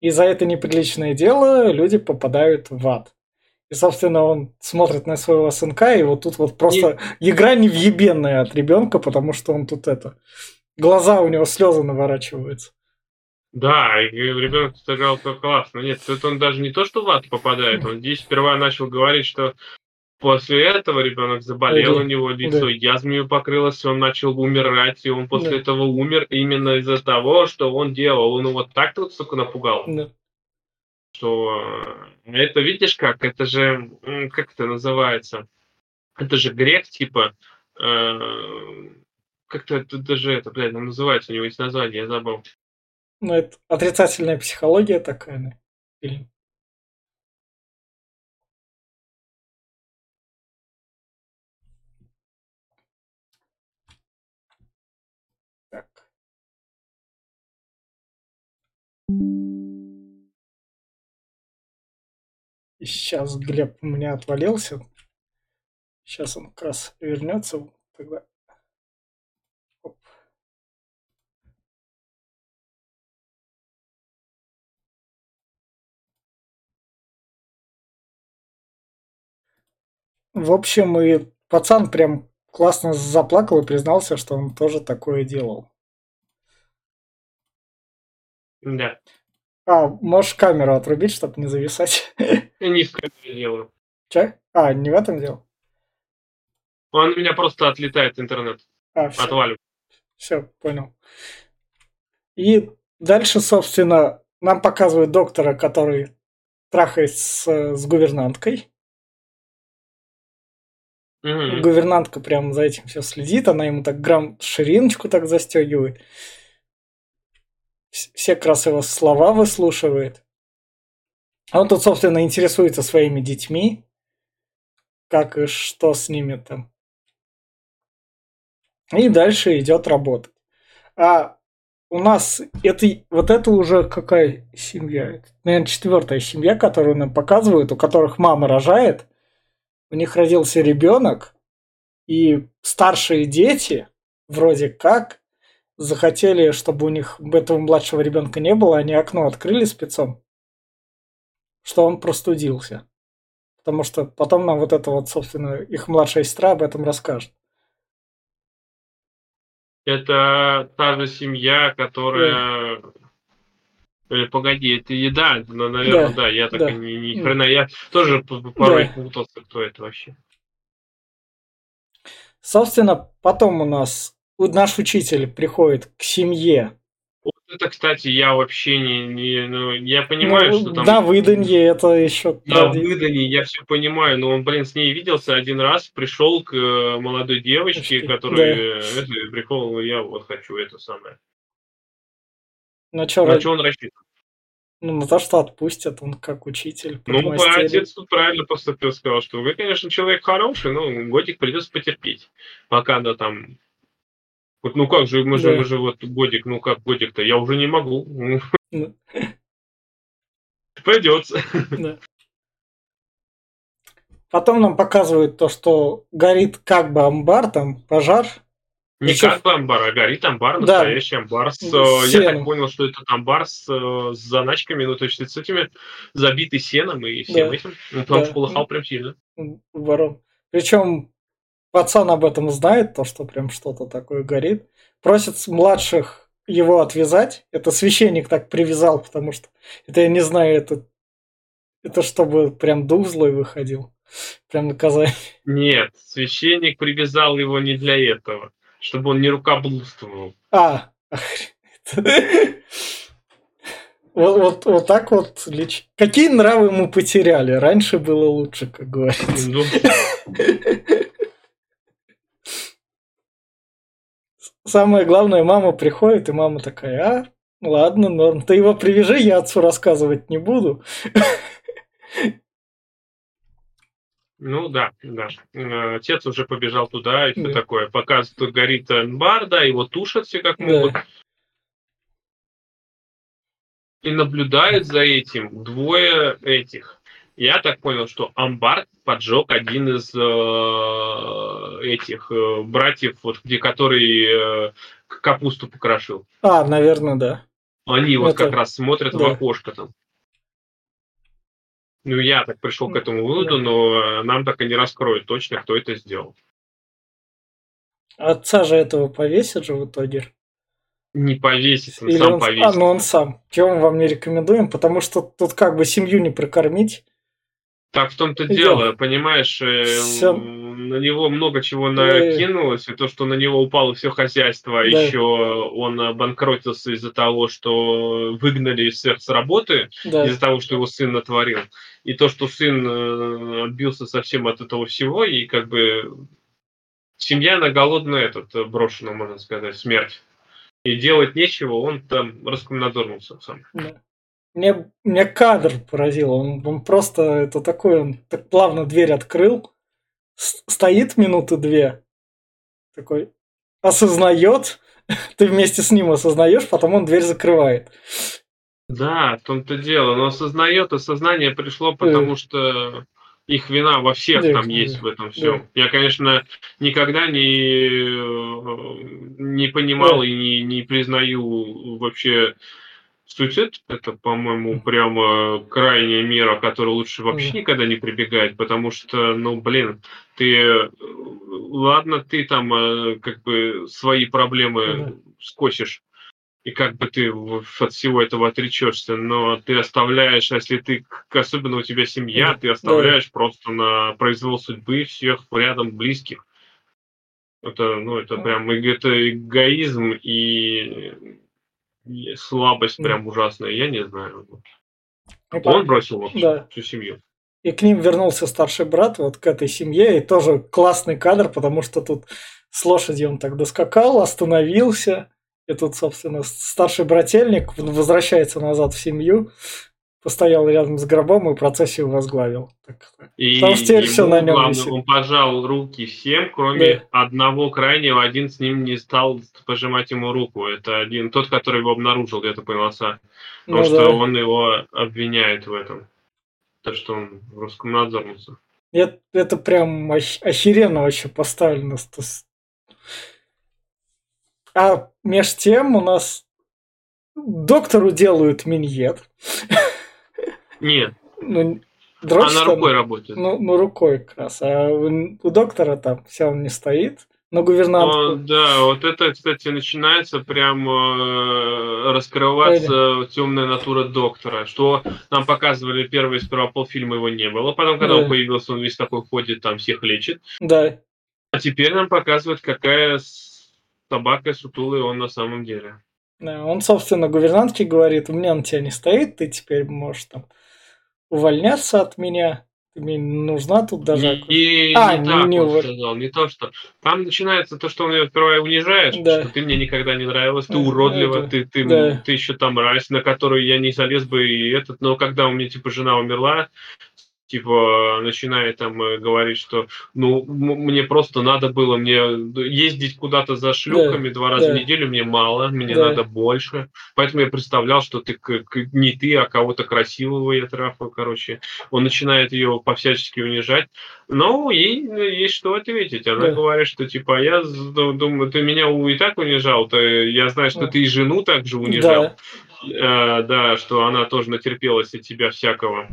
И за это неприличное дело люди попадают в ад. И, собственно, он смотрит на своего сынка, и вот тут вот просто игра невъебенная от ребенка, потому что он тут это... Глаза у него слезы наворачиваются. Да, и ребенок сыграл классно. Нет, тут он даже не то, что в ад попадает, он здесь сперва начал говорить, что после этого ребенок заболел, Да. у него лицо Да. язвами покрылось, он начал умирать, и он после Да. этого умер именно из-за того, что он делал. Он его так тут, сука, напугал, Да. что э, это видишь как, это же, как это называется, это же грех, типа, э, как-то это даже это, блядь, ну, называется, у него есть название, я забыл. Ну, это отрицательная психология такая. да, фильм. Так. Сейчас Глеб у меня отвалился. Сейчас он как раз вернется. Тогда. В общем, и пацан прям классно заплакал и признался, что он тоже такое делал. Да. А, можешь камеру отрубить, чтобы не зависать. *laughs* Я не в камере делаю. Че? А, не в этом дело? Он у меня просто отлетает интернет. А, все, Отваливает. все, понял. И дальше, собственно, нам показывают доктора, который трахается с, с гувернанткой. Мгм. Гувернантка прям за этим все следит, она ему так грамм шириночку так застегивает. Вс- Все как раз его слова выслушивает. Он тут, собственно, интересуется своими детьми, как и что с ними там. И дальше идет работать. А у нас это, вот это уже какая семья? Это, наверное, четвертая семья, которую нам показывают, у которых мама рожает. У них родился ребенок, и старшие дети вроде как захотели, чтобы у них этого младшего ребенка не было, они окно открыли спецом, что он простудился. Потому что потом нам вот это вот, собственно, их младшая сестра об этом расскажет. Это та же семья, которая... Или погоди, это еда, ну, наверное, Да, да, я так да. и ни, ни хрена, я тоже порой Да. путался, кто это вообще. Собственно, потом у нас наш учитель приходит к семье. Вот это, кстати, я вообще не, не ну, я понимаю, Ну, что там на выданье это еще на выдании, я все понимаю, но он, блин, с ней виделся один раз, пришел к э, молодой девочке, которая, э, это, прикол, я вот хочу это самое. На что, На что он рассчитан? ну, на то, что отпустят, он как учитель. Ну, отец тут правильно поступил, сказал, что вы, конечно, человек хороший, но годик придется потерпеть, пока она там... Вот, ну как же, мы же, Да. мы же вот годик, ну как годик-то, я уже не могу. Ну. Придется. Да. Потом нам показывают то, что горит как бы амбар, там пожар. Не Ещё- как бы амбар, а горит амбар, Да. настоящий амбар. С, С э, я так понял, что это амбар с, э, с заначками, ну то есть с этими забитый сеном и всем Да. этим. Ну, потому Да. что полыхал прям сильно. ворон. Причем пацан об этом знает, то, что прям что-то такое горит. Просит младших его отвязать. Это священник так привязал, потому что это я не знаю, это, это чтобы прям дух злой выходил. Прям наказание. Нет, священник привязал его не для этого, чтобы он не рукоблудствовал. А, охренеть. Вот, вот, вот так вот лич- Какие нравы мы потеряли? Раньше было лучше, как говорится. Ну, Самое главное, мама приходит, и мама такая, а, ладно, норм, ты его привяжи, я отцу рассказывать не буду. Ну да, да. Э, Отец уже побежал туда и все Да. такое. Показывает, что горит амбар, да, его тушат все как Да. могут. И наблюдают за этим двое этих. Я так понял, что амбар поджег один из э, этих э, братьев, вот где который э, капусту покрошил. А, наверное, да. Они вот Это- как раз смотрят в да. окошко там. Ну, я так пришел к этому выводу, но э, нам так и не раскроют точно, кто это сделал. Отца же этого повесят же в итоге. Не повесить, он Или сам он- повесит. А, ну он сам. Чего мы вам не рекомендуем, потому что тут как бы семью не прокормить. Так в том-то дело, понимаешь, э, Всё. м, на него много чего накинулось, и то, что на него упало все хозяйство, Да. еще он обанкротился из-за того, что выгнали всех с работы, Да. из-за того, что его сын натворил, и то, что сын э, отбился совсем от этого всего, и как бы семья на голодную этот э, брошена, можно сказать, смерть. И делать нечего, он там раскомнадорнулся сам. Да. Мне, мне кадр поразил. Он, он просто это такой, он так плавно дверь открыл, стоит минуты две, такой осознает, *laughs* ты вместе с ним осознаешь, потом он дверь закрывает. Да, в том-то дело. Но осознает, осознание пришло, потому что их вина во всех Да, там да, есть в этом всем. Я, конечно, никогда не, э, не понимал Да. и не, не признаю вообще суицид. Это, по-моему, прямо крайняя мера, которая лучше вообще Да. никогда не прибегать, потому что, ну, блин, ты, ладно, ты там э, как бы свои проблемы Да. скосишь, и как бы ты от всего этого отречешься, но ты оставляешь, а если ты, особенно у тебя семья, ты оставляешь да. просто на произвол судьбы всех рядом близких. Это, ну, это прям это эгоизм и слабость прям ужасная, я не знаю. И Он бросил вообще да. всю семью. И к ним вернулся старший брат, вот к этой семье, и тоже классный кадр, потому что тут с лошадью он так доскакал, остановился, и тут, собственно, старший брательник возвращается назад в семью, постоял рядом с гробом и процессию возглавил. Так, и Потому что теперь все на нем главное, висит. Он пожал руки всем, кроме да. одного крайнего. Один с ним не стал пожимать ему руку. Это один тот, который его обнаружил, где-то отца. Потому ну, что да. он его обвиняет в этом. То, что он в русском надзорнице. Это, это прям охеренно вообще поставлено. А меж тем у нас доктору делают миньет. Нет. Ну, дрочит Она рукой работает. Ну, ну, рукой как раз. А у, доктора там все он не стоит. Но гувернантку. да, вот это, кстати, начинается прям э, раскрываться темная натура доктора, что нам показывали первые сперва полфильма его не было, потом, когда да. он появился, он весь такой ходит, там всех лечит. Да. А теперь нам показывают, какая собака сутулый он на самом деле. Да, он, собственно, гувернантке говорит, у меня на тебя не стоит, ты теперь можешь там увольняться от меня. Ты мне нужна тут даже. И, и а, не, не так не он сказал, не то, что. Там начинается то, что он ее сперва унижаешь, да. что ты мне никогда не нравилась, ты уродлива, это, ты, ты, да. ты еще там мразь, на которую я не залез бы и этот. Но когда у меня типа жена умерла, типа начинает там э, говорить, что ну мне просто надо было мне ездить куда-то за шлюхами да, два раза да. в неделю мне мало, мне да. надо больше, поэтому я представлял, что ты не ты, а кого-то красивого я трафаю, короче, он начинает ее по-всячески унижать, но ей есть что ответить, она да. говорит, что типа я думаю, ты меня и так унижал, то я знаю, что ты и жену также унижал, да. Э, да, что она тоже натерпелась от тебя всякого.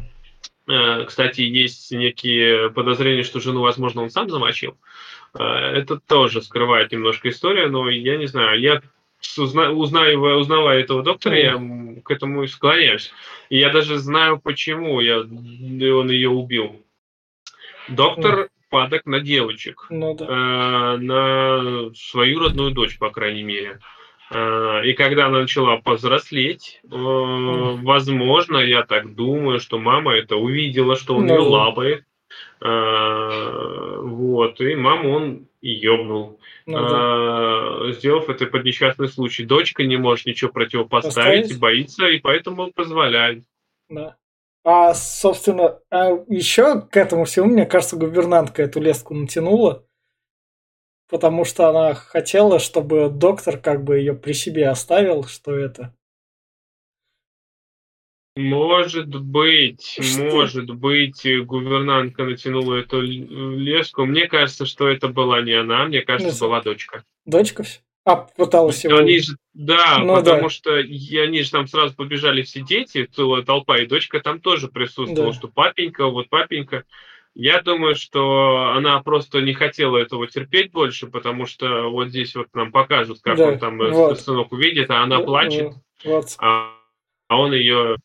Э, кстати, есть некие подозрения, что жену, возможно, он сам замочил. Э, это тоже скрывает немножко историю, но я не знаю. Я узнаю, узнавая этого доктора, я к этому склоняюсь. И я даже знаю, почему я, он ее убил. Доктор падок на девочек, ну, да. э, на свою родную дочь, по крайней мере. Э, и когда она начала повзрослеть, э, возможно, я так думаю, что мама это увидела, что он ее лапает. Э, вот, и маму он ёбнул. Ну, Сделав это под несчастный случай. Дочка не может ничего противопоставить, Поставить? боится, и поэтому он позволяет. Да. А, собственно, а еще к этому всему, мне кажется, гувернантка эту леску натянула потому что она хотела, чтобы доктор как бы ее при себе оставил, что это. Может быть, *laughs* что? может быть, гувернантка натянула эту леску. Мне кажется, что это была не она, мне кажется, ну, была дочка. Дочка все? А, пыталась его... Они же, да, ну, потому да. что они же там сразу побежали все дети, целая толпа, и дочка там тоже присутствовала, да. что папенька, вот папенька. Я думаю, что она просто не хотела этого терпеть больше, потому что вот здесь вот нам покажут, как да, он там вот. сынок увидит, а она плачет, вот. а, а он ее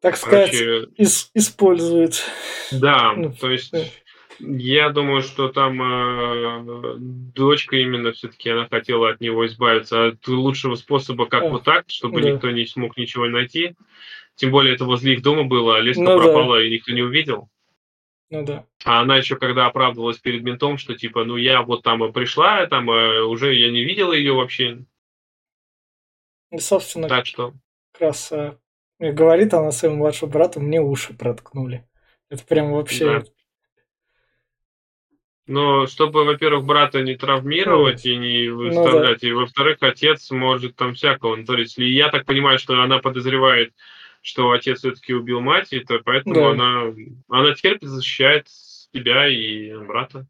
так сказать, ис- использует. Да, ну, то есть я думаю, что там э, дочка именно все-таки она хотела от него избавиться. От лучшего способа, как а, вот так, чтобы да. никто не смог ничего найти. Тем более это возле их дома было, а леска ну, пропала, да. и никто не увидел. Ну да. А она еще когда оправдывалась перед ментом, что типа, ну я вот там и пришла, там э, уже я не видела ее вообще. И, собственно, так что. как раз э, говорит она своему младшему брату, мне уши проткнули. Это прям вообще... Да. Но чтобы, во-первых, брата не травмировать и не выставлять, ну, да. и во-вторых, отец может там всякого натворить. И я так понимаю, что она подозревает что отец все-таки убил мать, и то поэтому да. она, она терпит, защищает себя и брата.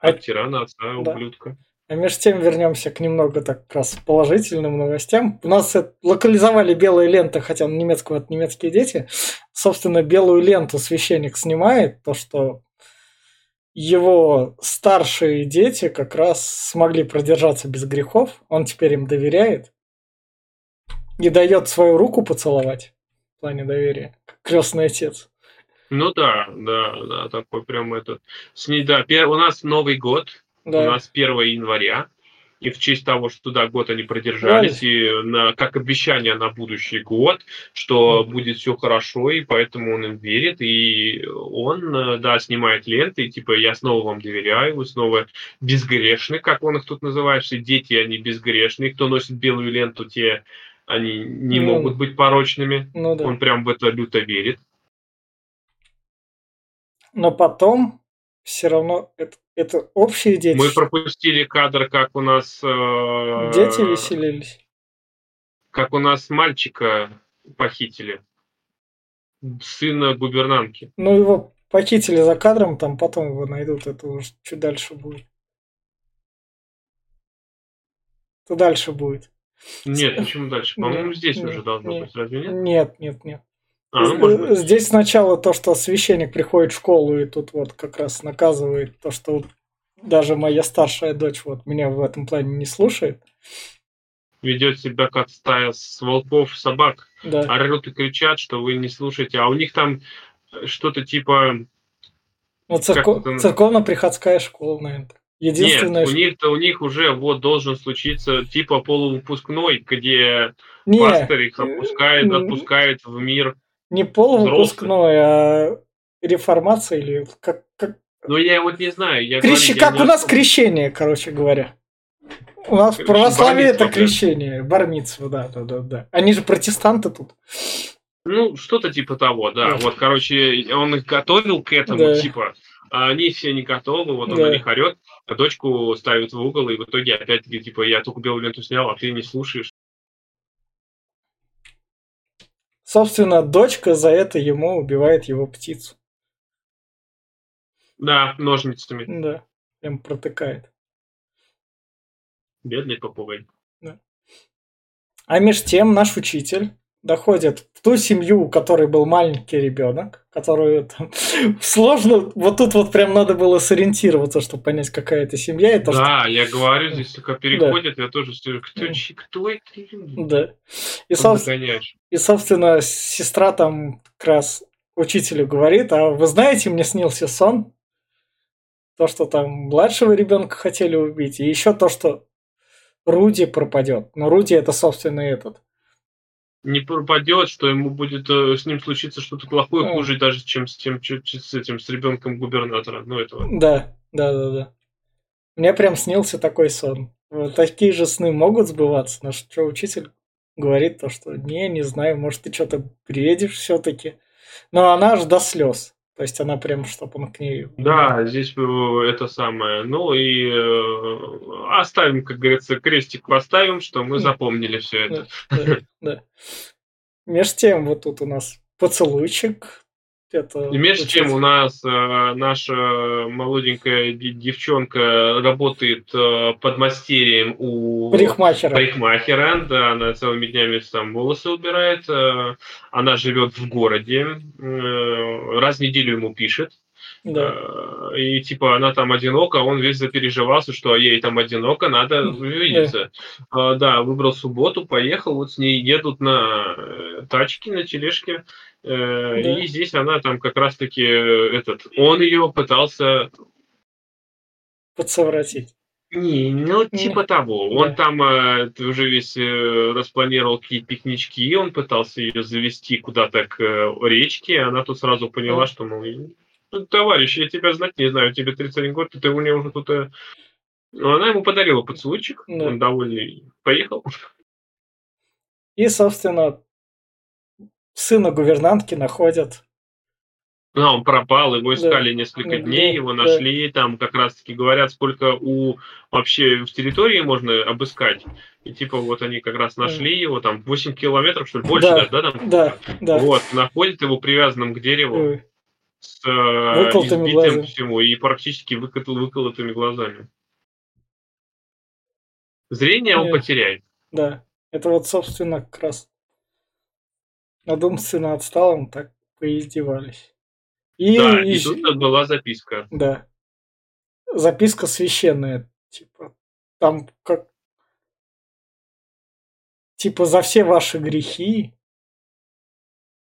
А От тирана, отца, да. ублюдка. А между тем вернемся к немного так как раз положительным новостям. У нас локализовали белые ленты, хотя на немецком это немецкие дети. Собственно, белую ленту священник снимает, то, что его старшие дети как раз смогли продержаться без грехов. Он теперь им доверяет и дает свою руку поцеловать в плане доверия, как крестный отец. Ну да, да, да, такой прям этот. С ней, да, у нас Новый год, да. у нас 1 января, и в честь того, что да, год они продержались, и на, как обещание на будущий год, что mm. будет все хорошо, и поэтому он им верит, и он, э, да, снимает ленты, и типа, я снова вам доверяю, вы снова безгрешны, как он их тут называет, что дети, они безгрешные, кто носит белую ленту, те, они не ну, могут быть порочными, ну, да. он прям в это люто верит. Но потом все равно это, это общие дети. Мы пропустили кадр, как у нас... Э, дети веселились. Как у нас мальчика похитили. Сына губернанки. Ну, его похитили за кадром, там потом его найдут, это уже чуть дальше будет. Это дальше будет. Нет, почему дальше? По-моему, здесь нет, уже должно нет, быть, разве нет? Нет, нет, нет. А, ну, может Здесь сначала то, что священник приходит в школу и тут вот как раз наказывает то, что даже моя старшая дочь вот меня в этом плане не слушает. Ведет себя как стая с волков, собак. Да. Орут и кричат, что вы не слушаете. А у них там что-то типа... Ну, церков... церковно-приходская школа, наверное. Единственное, Нет, у них-то у них уже вот должен случиться типа полувыпускной, где Нет, пастор их опускает, отпускает в мир не полувыпускной, а реформация или как, как... Ну, я вот не знаю. Я Крещ... говорю, как у нас крещение, короче говоря. У нас в православии это крещение. Бармитсва, да, да, да, да. Они же протестанты тут. Ну, что-то типа того, да. да. Вот, короче, он их готовил к этому, да. типа, а они все не готовы, вот он да. на них орет, а дочку ставит в угол, и в итоге опять-таки, типа, я только белую ленту снял, а ты не слушаешь. Собственно, дочка за это ему убивает его птицу. Да, ножницами. Да, прям протыкает. Бедный попугай. Да. А меж тем наш учитель доходит в ту семью, у которой был маленький ребенок, которую там *laughs* сложно, вот тут вот прям надо было сориентироваться, чтобы понять, какая это семья. Это да, что... я говорю, здесь только переходит, да. я тоже стою, кто, кто это? Да. И, соб... и, собственно, сестра там как раз учителю говорит, а вы знаете, мне снился сон, то, что там младшего ребенка хотели убить, и еще то, что Руди пропадет. Но Руди это, собственно, этот не пропадет, что ему будет э, с ним случиться что-то плохое, хуже даже, чем с тем, с этим, с ребенком губернатора. Ну, этого. Да, да, да, да. Мне прям снился такой сон. Вот такие же сны могут сбываться, но что учитель говорит то, что не, не знаю, может ты что-то приедешь все-таки. Но она аж до слез. То есть она прям, чтобы он к ней... Да, здесь это самое. Ну и э, оставим, как говорится, крестик поставим, что мы запомнили все это. Да, да, да. Меж тем, вот тут у нас поцелуйчик, это и между тем у нас э, наша молоденькая девчонка работает э, под мастерием у парикмахера. парикмахера. Да, она целыми днями там волосы убирает. Э, она живет в городе. Э, раз в неделю ему пишет. Да. Э, и типа она там одинока, он весь запереживался, что ей там одиноко, надо увидеться. Да. да, выбрал субботу, поехал, вот с ней едут на э, тачке, на тележке. Э, да. И здесь она там как раз-таки э, этот, он ее пытался подсовратить. Не, ну типа того. Он там э, уже весь э, распланировал какие-то пикнички, он пытался ее завести куда-то к э, речке, она тут сразу поняла, что, мол, ну, товарищ, я тебя знать не знаю, тебе 31 год, ты у нее уже тут... Э... Ну, она ему подарила поцелуйчик, да. он довольный, поехал. И, собственно, сына гувернантки находят. Ну, он пропал, его искали да. несколько дней, его нашли, да. там как раз-таки говорят, сколько у вообще в территории можно обыскать. И типа вот они как раз нашли да. его, там 8 километров, что ли, больше да, даже, да? Там? Да, да. Вот, находят его привязанным к дереву. Да. С э, избитым глазами. всему и практически выкол, выколотыми глазами. Зрение он потеряет. Да, это вот, собственно, как раз над умственно отсталым так поиздевались. И, да, и, и тут была записка. Да. записка священная. Типа, там как... Типа за все ваши грехи.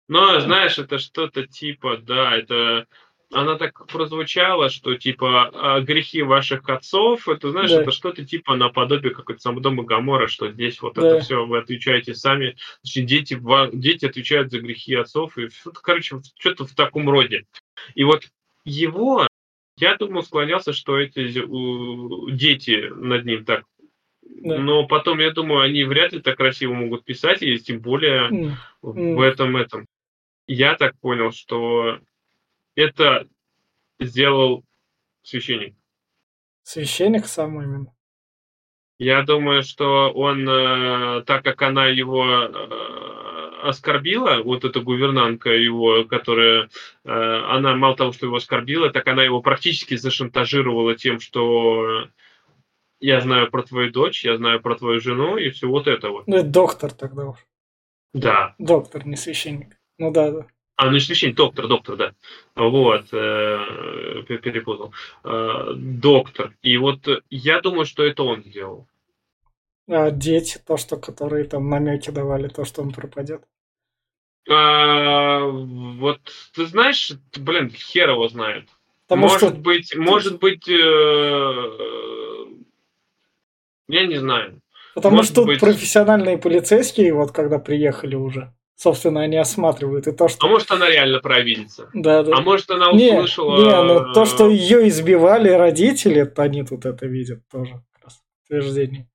Но, знаешь, это что-то типа, да, это она так прозвучала, что типа «А грехи ваших отцов, это знаешь, да. это что-то типа наподобие какой-то Содома Гамора, что здесь вот да. это все вы отвечаете сами, значит, дети, дети отвечают за грехи отцов, и короче, что-то в таком роде. И вот его, я думал, склонялся, что эти дети над ним так да. Но потом, я думаю, они вряд ли так красиво могут писать, и тем более mm. в этом этом. Я так понял, что это сделал священник. Священник сам именно. Я думаю, что он, э, так как она его э, оскорбила, вот эта гувернантка его, которая, э, она мало того, что его оскорбила, так она его практически зашантажировала тем, что я знаю про твою дочь, я знаю про твою жену и все вот это вот. Ну, это доктор тогда уж. Да. Доктор, не священник. Ну да, да. А, ну священник, доктор, доктор, да. Вот, э, перепутал. Э, доктор. И вот я думаю, что это он сделал. А дети, то, что которые там намеки давали, то, что он пропадет. А, вот ты знаешь, блин, хер его знает. Потому может что... быть, может быть, э, я не знаю. Потому может что тут быть... профессиональные полицейские, вот когда приехали уже, собственно, они осматривают. И то, что... А может, она реально провидится. Да, да. А может, она услышала... Не, не ну то, что ее избивали родители, то они тут это видят тоже. Утверждение.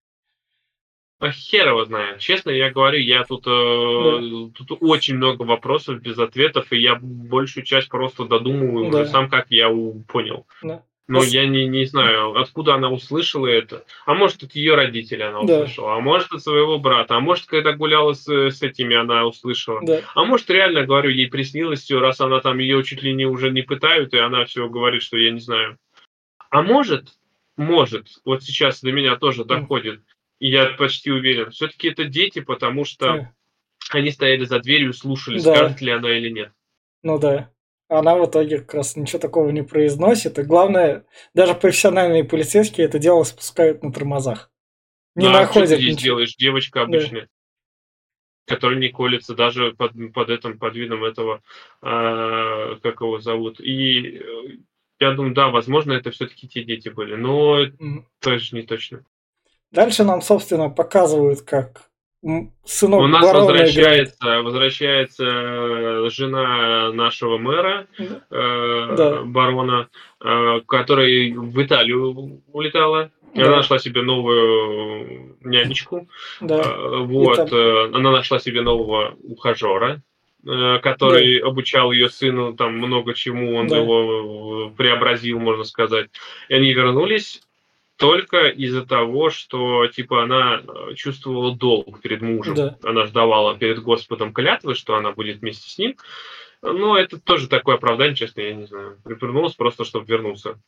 А хер его знает. Честно, я говорю, я тут, э, да. тут очень много вопросов без ответов, и я большую часть просто додумываю да. уже сам, как я понял. Да. Но я не, не знаю, откуда она услышала это. А может, от ее родителей она услышала, да. а может, от своего брата, а может, когда гуляла с, с этими, она услышала. Да. А может, реально, говорю, ей приснилось все, раз она там ее чуть ли не уже не пытают, и она все говорит, что я не знаю. А может, может, вот сейчас до меня тоже доходит, и я почти уверен, все-таки это дети, потому что да. они стояли за дверью слушали, да. скажет ли она или нет. Ну да она в итоге как раз ничего такого не произносит. И главное, даже профессиональные полицейские это дело спускают на тормозах. Не да, находят что ты здесь ничего. делаешь, девочка обычная, да. которая не колется даже под, под этим, под видом этого, э, как его зовут. И э, я думаю, да, возможно, это все-таки те дети были, но mm. тоже не точно. Дальше нам, собственно, показывают, как сынок У нас возвращается, играет. возвращается э, жена нашего мэра, э, да. барона, э, которая в Италию улетала. Да. Она нашла себе новую нянечку. Да. Э, вот, э, она нашла себе нового ухажера э, который да. обучал ее сыну там много чему, он да. его преобразил, можно сказать. И они вернулись, только из-за того, что типа она э, чувствовала долг перед мужем. Да. Она ждавала перед Господом клятвы, что она будет вместе с ним. Но это тоже такое оправдание, честно, я не знаю. Припрыгнулась просто, чтобы вернуться.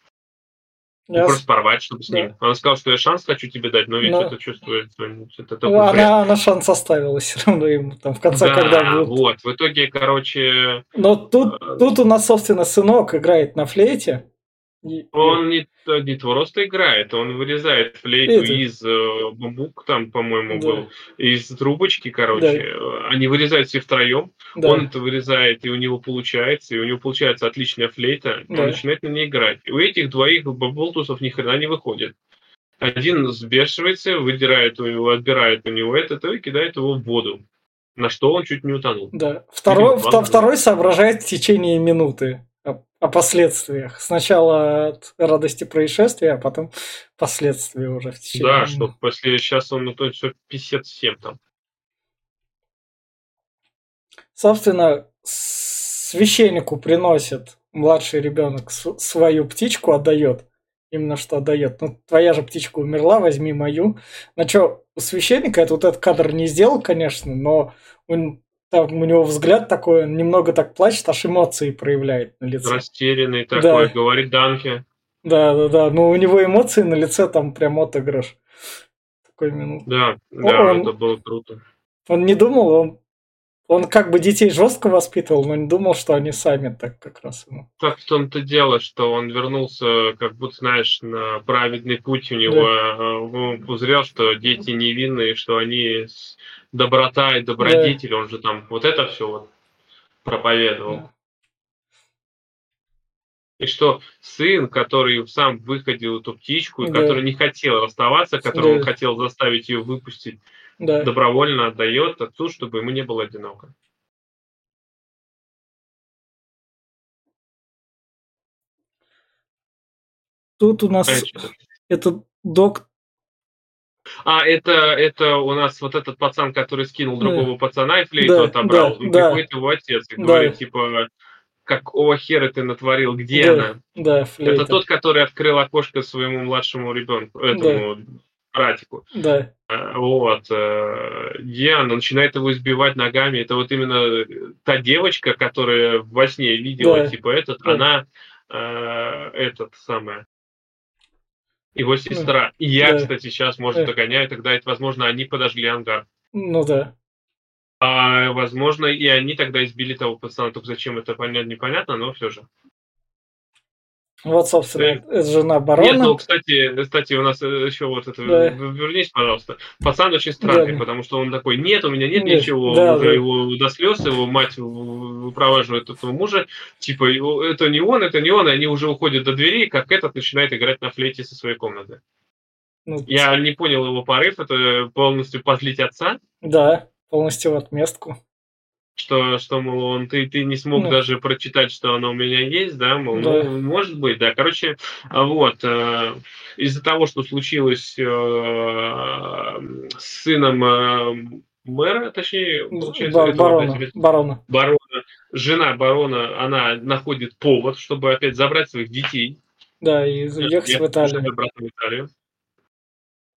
Я... Просто порвать, чтобы с да. ним. Она сказала, что я шанс хочу тебе дать, но ведь но... что-то чувствует. Это ну, она, она шанс оставила все равно ему там в конце, да, когда будет. вот. В итоге, короче... Но тут, э... тут у нас, собственно, сынок играет на флейте. Он не, не просто играет, он вырезает флейту Это... из э, бамбук, там, по-моему, да. был, из трубочки, короче. Да. Они вырезают все втроем, да. он это вырезает, и у него получается, и у него получается отличная флейта, да. он начинает на ней играть. И у этих двоих баболтусов ни хрена не выходит. Один сбешивается, выдирает у него, отбирает у него это, то и кидает его в воду. На что он чуть не утонул. Да. Второй, второй соображает в течение минуты о последствиях. Сначала от радости происшествия, а потом последствия уже в течение. Да, что после сейчас он ну, то все 57 там. Собственно, священнику приносит младший ребенок свою птичку, отдает. Именно что отдает. Ну, твоя же птичка умерла, возьми мою. На что, у священника это вот этот кадр не сделал, конечно, но он там у него взгляд такой, он немного так плачет, аж эмоции проявляет на лице. Растерянный такой, да. говорит Данке. Да, да, да. Но у него эмоции на лице там прям отыгрыш. Такой минут. Да, да, он, это было круто. Он не думал, он, Он как бы детей жестко воспитывал, но не думал, что они сами так как раз ему. Так в том-то дело, что он вернулся, как будто, знаешь, на праведный путь у него. Да. Он узрел, что дети невинные, что они доброта и добродетель. Да. Он же там вот это все вот проповедовал. Да. И что сын, который сам выходил эту птичку, да. который не хотел расставаться, который да. он хотел заставить ее выпустить, да. добровольно отдает отцу, чтобы ему не было одиноко. Тут у нас Конечно. этот док. А, это, это у нас вот этот пацан, который скинул другого пацана и флейту да, отобрал. Да, приходит да. его отец и да. говорит, типа, какого хера ты натворил, где да, она? Да, флейта. Это тот, который открыл окошко своему младшему ребенку, этому да. братику. Да. А, вот. Э, где она начинает его избивать ногами. Это вот именно та девочка, которая во сне видела, да. типа, этот, да. она э, этот самая его сестра. И я, да. кстати, сейчас, может, догоняю, тогда это, возможно, они подожгли ангар. Ну да. А, возможно, и они тогда избили того пацана. Только зачем это понять, непонятно, но все же. Вот, собственно, да. жена барона. Нет, ну, кстати, кстати, у нас э, еще вот это, да. вернись, пожалуйста. Пацан очень странный, да. потому что он такой, нет, у меня нет, нет. ничего, да, уже да. его до слез, его мать выпроваживает этого мужа, типа, это не он, это не он, и они уже уходят до двери, как этот начинает играть на флейте со своей комнаты. Ну, Я не понял его порыв, это полностью позлить отца. Да полностью в отместку. Что, что мол, он, ты, ты не смог ну. даже прочитать, что оно у меня есть, да, мол, да. ну, может быть, да. Короче, вот, э, из-за того, что случилось э, с сыном э, мэра, точнее, получается, Бар- барона, этого, барона. барона, жена барона, она находит повод, чтобы опять забрать своих детей. Да, и уехать в Италию. в Италию.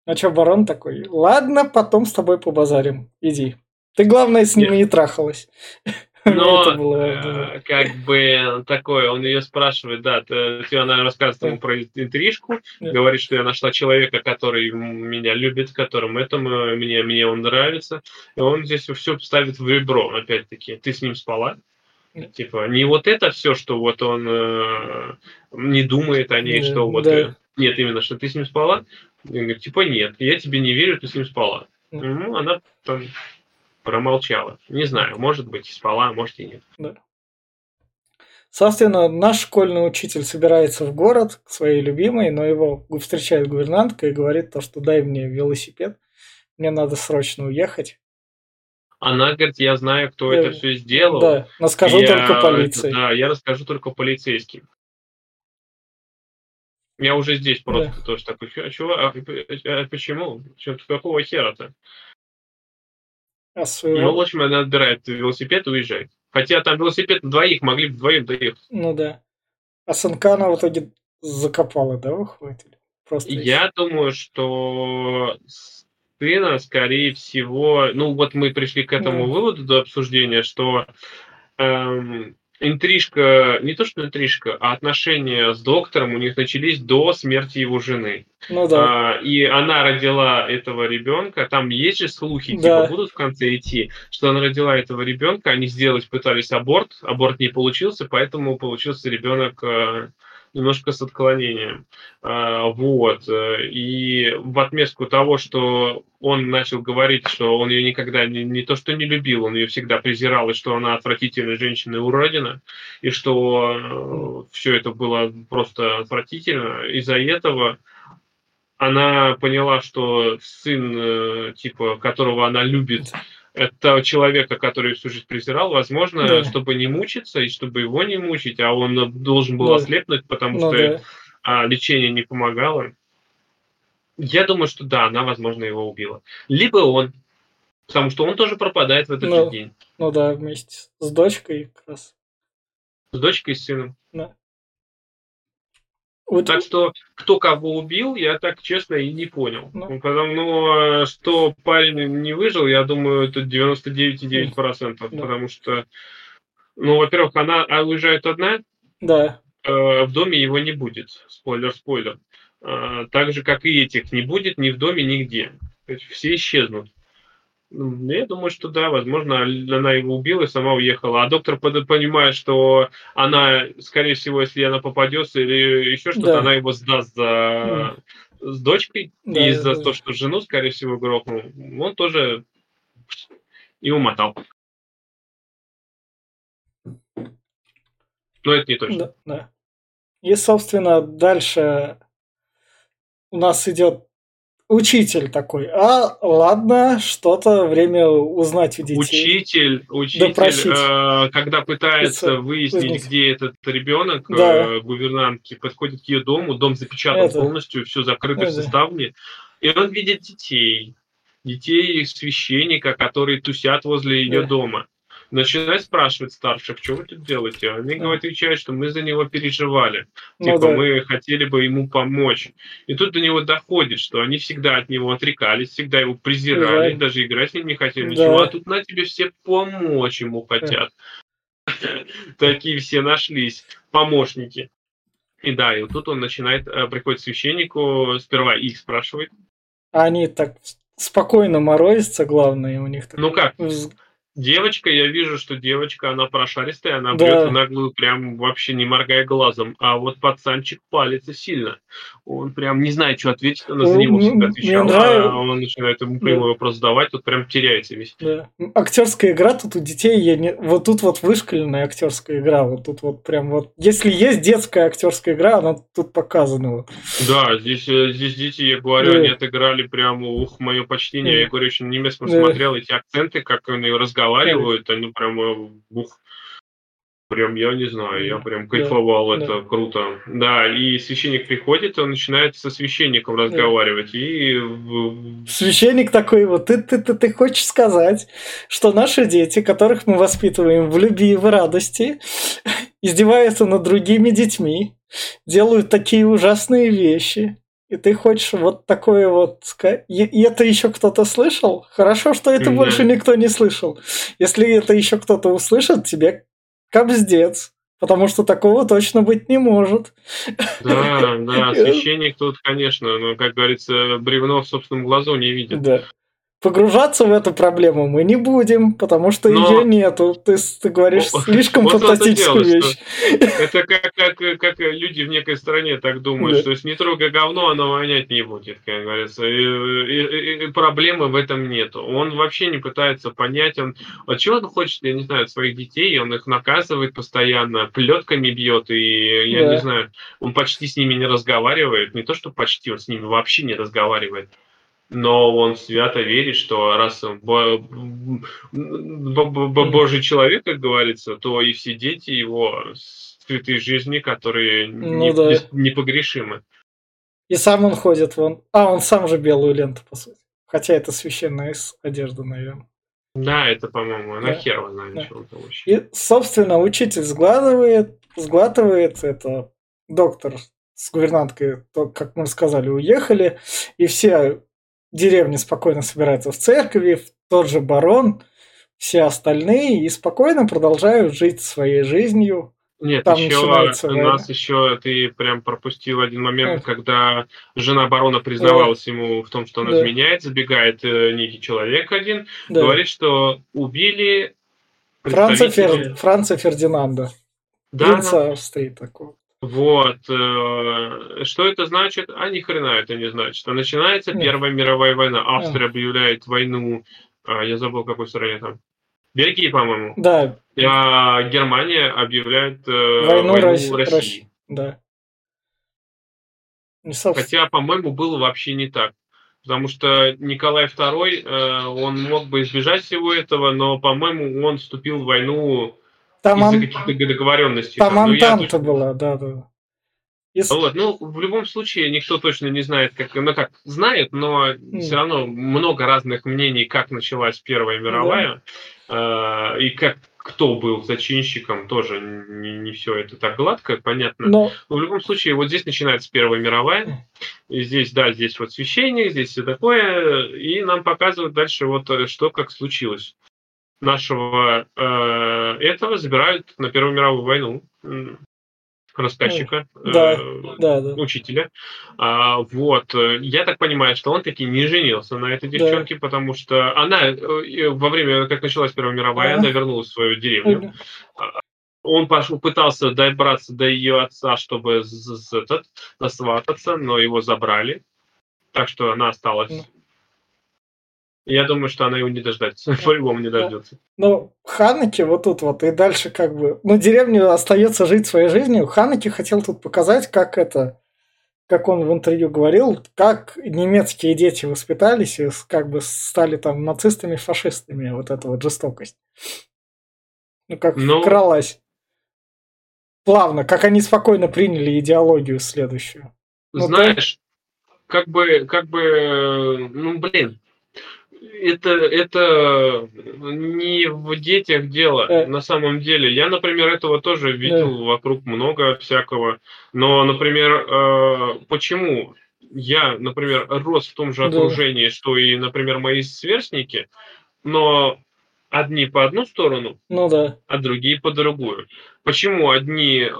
А что, барон такой? Ладно, потом с тобой побазарим. Иди. Ты, главное, с ними не трахалась. *laughs* Но, было, э, как бы, такое, он ее спрашивает, да, ты, она рассказывает ему про интрижку, говорит, что я нашла человека, который меня любит, которому этому, мне, мне он нравится, и он здесь все ставит в ребро, опять-таки, ты с ним спала? Типа, не вот это все, что вот он э, не думает о ней, что вот... Да. Нет, именно, что ты с ним спала, я говорю, типа, нет, я тебе не верю, ты с ним спала. Ну, она там промолчала. Не знаю, может быть, спала, может и нет. Да. Собственно, наш школьный учитель собирается в город к своей любимой, но его встречает гувернантка и говорит то, что дай мне велосипед, мне надо срочно уехать. Она говорит, я знаю, кто да, это все сделал. Да, но скажу я, только полиции. Да, я расскажу только полицейским. Я уже здесь просто да. тоже такой, чего, а, а, почему? Чем, какого хера-то? А. Ну, в общем, она отбирает велосипед и уезжает. Хотя там велосипед на двоих, могли бы вдвоем доехать. Ну да. А сынка она в итоге закопала, да, выходит? Просто Я еще... думаю, что сына, скорее всего, ну вот мы пришли к этому ну. выводу до обсуждения, что эм, интрижка, не то что интрижка, а отношения с доктором у них начались до смерти его жены. Ну да. А, и она родила этого ребенка. Там есть же слухи, да. типа будут в конце идти, что она родила этого ребенка, они сделать пытались аборт, аборт не получился, поэтому получился ребенок э, немножко с отклонением. А, вот. И в отместку того, что он начал говорить, что он ее никогда не, не то что не любил, он ее всегда презирал, и что она отвратительная женщина и уродина, и что э, все это было просто отвратительно. Из-за этого она поняла, что сын, э, типа, которого она любит, этого человека, который всю жизнь презирал, возможно, да. чтобы не мучиться и чтобы его не мучить, а он должен был да. ослепнуть, потому ну, что да. а, лечение не помогало. Я думаю, что да, она, возможно, его убила. Либо он, потому что он тоже пропадает в этот ну, же день. Ну да, вместе с дочкой как раз. С дочкой и с сыном. Да. Вот. Так что кто кого убил, я так честно и не понял. Ну. Потому ну, что парень не выжил, я думаю, это 99,9%. Да. Потому что, ну, во-первых, она а уезжает одна. Да. Э, в доме его не будет. Спойлер, спойлер. Э, так же, как и этих, не будет ни в доме, нигде. То есть все исчезнут. Ну, я думаю, что да, возможно, она его убила и сама уехала. А доктор понимает, что она, скорее всего, если она попадется или еще что-то, да. она его сдаст за... с дочкой. Да, и из-за того, что жену, скорее всего, грохнул, он тоже и умотал. Но это не точно. Да, да. И, собственно, дальше у нас идет Учитель такой, а ладно, что-то время узнать у детей. Учитель, учитель, э, когда пытается Это, выяснить, выяснить, где этот ребенок, да. э, гувернантки, подходит к ее дому, дом запечатан Это. полностью, все закрыто, Это. все ставни, и он видит детей, детей священника, которые тусят возле ее да. дома начинает спрашивать старших, что вы тут делаете. Они да. отвечают, что мы за него переживали. Ну, типа, да. мы хотели бы ему помочь. И тут до него доходит, что они всегда от него отрекались, всегда его презирали, да. даже играть с ним не хотели, да. ничего. А тут на тебе все помочь ему хотят. *laughs* Такие все нашлись, помощники. И да, и вот тут он начинает, э, приходит к священнику, сперва их спрашивает. Они так спокойно морозятся, главное, у них. Ну как? Девочка, я вижу, что девочка, она прошаристая, она да. бьет в наглую, прям вообще не моргая глазом. А вот пацанчик палится сильно. Он прям не знает, что ответить, она за него всегда отвечала. А он начинает ему прямой да. вопрос задавать, тут прям теряется весь. Да. Актерская игра тут у детей, я не... вот тут вот вышкаленная актерская игра, вот тут вот прям вот. Если есть детская актерская игра, она тут показана. Вот. Да, здесь, э, здесь дети, я говорю, да. они отыграли прям, ух, мое почтение. Да. Я говорю, очень немецко да. смотрел эти акценты, как они разговаривают разговаривают, они прям бух, прям, я не знаю, я прям кайфовал, да, это да. круто. Да, и священник приходит, он начинает со священником да. разговаривать, и... Священник такой вот, ты, ты, ты, ты хочешь сказать, что наши дети, которых мы воспитываем в любви и в радости, *laughs* издеваются над другими детьми, делают такие ужасные вещи, и ты хочешь вот такое вот. И, и это еще кто-то слышал? Хорошо, что это mm-hmm. больше никто не слышал. Если это еще кто-то услышит, тебе кобздец. Потому что такого точно быть не может. Да, да, *laughs* священник тут, конечно, ну, как говорится, бревно в собственном глазу не видит. Да. Погружаться в эту проблему мы не будем, потому что Но... ее нету. Ты, ты говоришь *laughs* слишком вот фантастическую дело, вещь. Это как, как, как люди в некой стране так думают, да. что если не трогай говно, оно вонять не будет, как говорится. И, и, и проблемы в этом нету. Он вообще не пытается понять, он от чего он хочет, я не знаю, от своих детей, он их наказывает постоянно, плетками бьет, и я да. не знаю, он почти с ними не разговаривает. Не то, что почти, он с ними вообще не разговаривает но он свято верит, что раз он божий человек, как говорится, то и все дети его святые жизни, которые ну, не, да. непогрешимы. И сам он ходит вон. А, он сам же белую ленту, по сути. Хотя это священная из одежды, наверное. Да, это, по-моему, она да. хер знает, да. вообще. И, собственно, учитель сглатывает, сглатывает это доктор с гувернанткой, то, как мы сказали, уехали, и все деревня спокойно собирается в церкви, в тот же барон, все остальные, и спокойно продолжают жить своей жизнью. Нет, Там еще у нас еще ты прям пропустил один момент, а. когда жена барона признавалась да. ему в том, что он да. изменяет, забегает э, некий человек один, да. говорит, что убили Франца, Фер... Франца Фердинанда. Да, принца Австрии такого. Вот. Э, что это значит? А ни хрена это не значит. А начинается Первая мировая война. Австрия объявляет войну. А, я забыл, какой стране там. Бельгии, по-моему. Да. А Германия объявляет э, войну, войну России. России. Да. Хотя, по-моему, было вообще не так. Потому что Николай II, э, он мог бы избежать всего этого, но, по-моему, он вступил в войну там из-за каких-то договоренностей. Там, там Антанта точно... была, да, да. Если... Вот, ну, в любом случае, никто точно не знает, как, ну, как знает, но mm. все равно много разных мнений, как началась Первая мировая, да. э, и как кто был зачинщиком, тоже не, не все это так гладко, понятно. Но... но в любом случае, вот здесь начинается Первая мировая, и здесь, да, здесь вот священник, здесь все такое, и нам показывают дальше вот э, что как случилось нашего э, этого забирают на Первую мировую войну. рассказчика, да, э, да, да. учителя. А, вот, я так понимаю, что он таки не женился на этой девчонке, да. потому что она э, во время, как началась Первая мировая, а? она вернулась в свою деревню. А, он пошел, пытался добраться до ее отца, чтобы этот, насвататься, но его забрали. Так что она осталась. Ну. Я думаю, что она его не дождется. По-любому не дождется. Ну, Ханаки вот тут вот, и дальше как бы... Ну, деревня остается жить своей жизнью. Ханаки хотел тут показать, как это... Как он в интервью говорил, как немецкие дети воспитались и как бы стали там нацистами, фашистами. Вот эта вот жестокость. Ну, как Но... вкралась плавно, как они спокойно приняли идеологию следующую. Ну, Знаешь, то... как бы, как бы, ну, блин, это, это не в детях дело э. на самом деле. Я, например, этого тоже видел да. вокруг много всякого. Но, например, э, почему я, например, рос в том же окружении, да. что и, например, мои сверстники, но одни по одну сторону, ну да. а другие по другую. Почему одни э,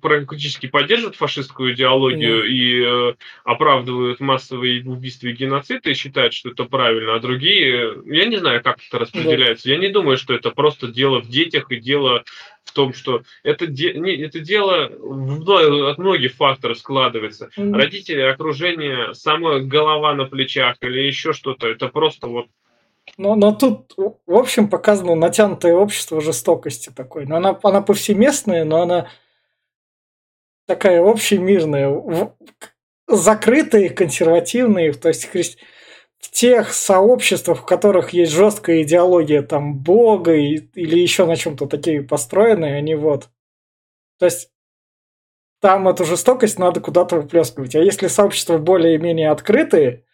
практически поддерживают фашистскую идеологию mm. и э, оправдывают массовые убийства и геноцид и считают, что это правильно, а другие, я не знаю, как это распределяется. Да. Я не думаю, что это просто дело в детях и дело в том, что это, де, не, это дело в, от многих факторов складывается. Mm. Родители, окружение, сама голова на плечах или еще что-то, это просто вот но, но тут, в общем, показано натянутое общество жестокости такой. Но она, она повсеместная, но она такая общемирная, закрытые, консервативные, то есть в тех сообществах, в которых есть жесткая идеология там Бога и, или еще на чем-то такие построенные, они вот. То есть там эту жестокость надо куда-то выплескивать. А если сообщества более-менее открытые,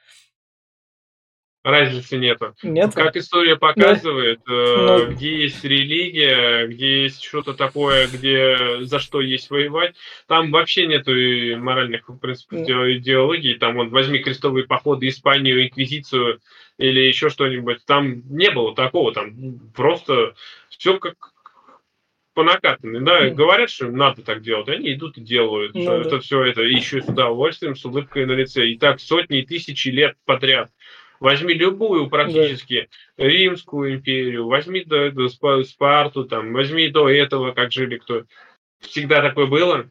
разницы нету. Нет. Как история показывает, да. э, ну. где есть религия, где есть что-то такое, где за что есть воевать, там вообще нету моральных в принципе, идеологий. Там вот возьми крестовые походы, Испанию, Инквизицию или еще что-нибудь. Там не было такого, там просто все как по накатанной, да, mm. говорят, что надо так делать, они идут и делают. Ну, это да. все это еще с удовольствием, с улыбкой на лице. И так сотни и тысячи лет подряд. Возьми любую практически да. Римскую империю, возьми до этого Спарту, там, возьми до этого, как жили кто. Всегда такое было.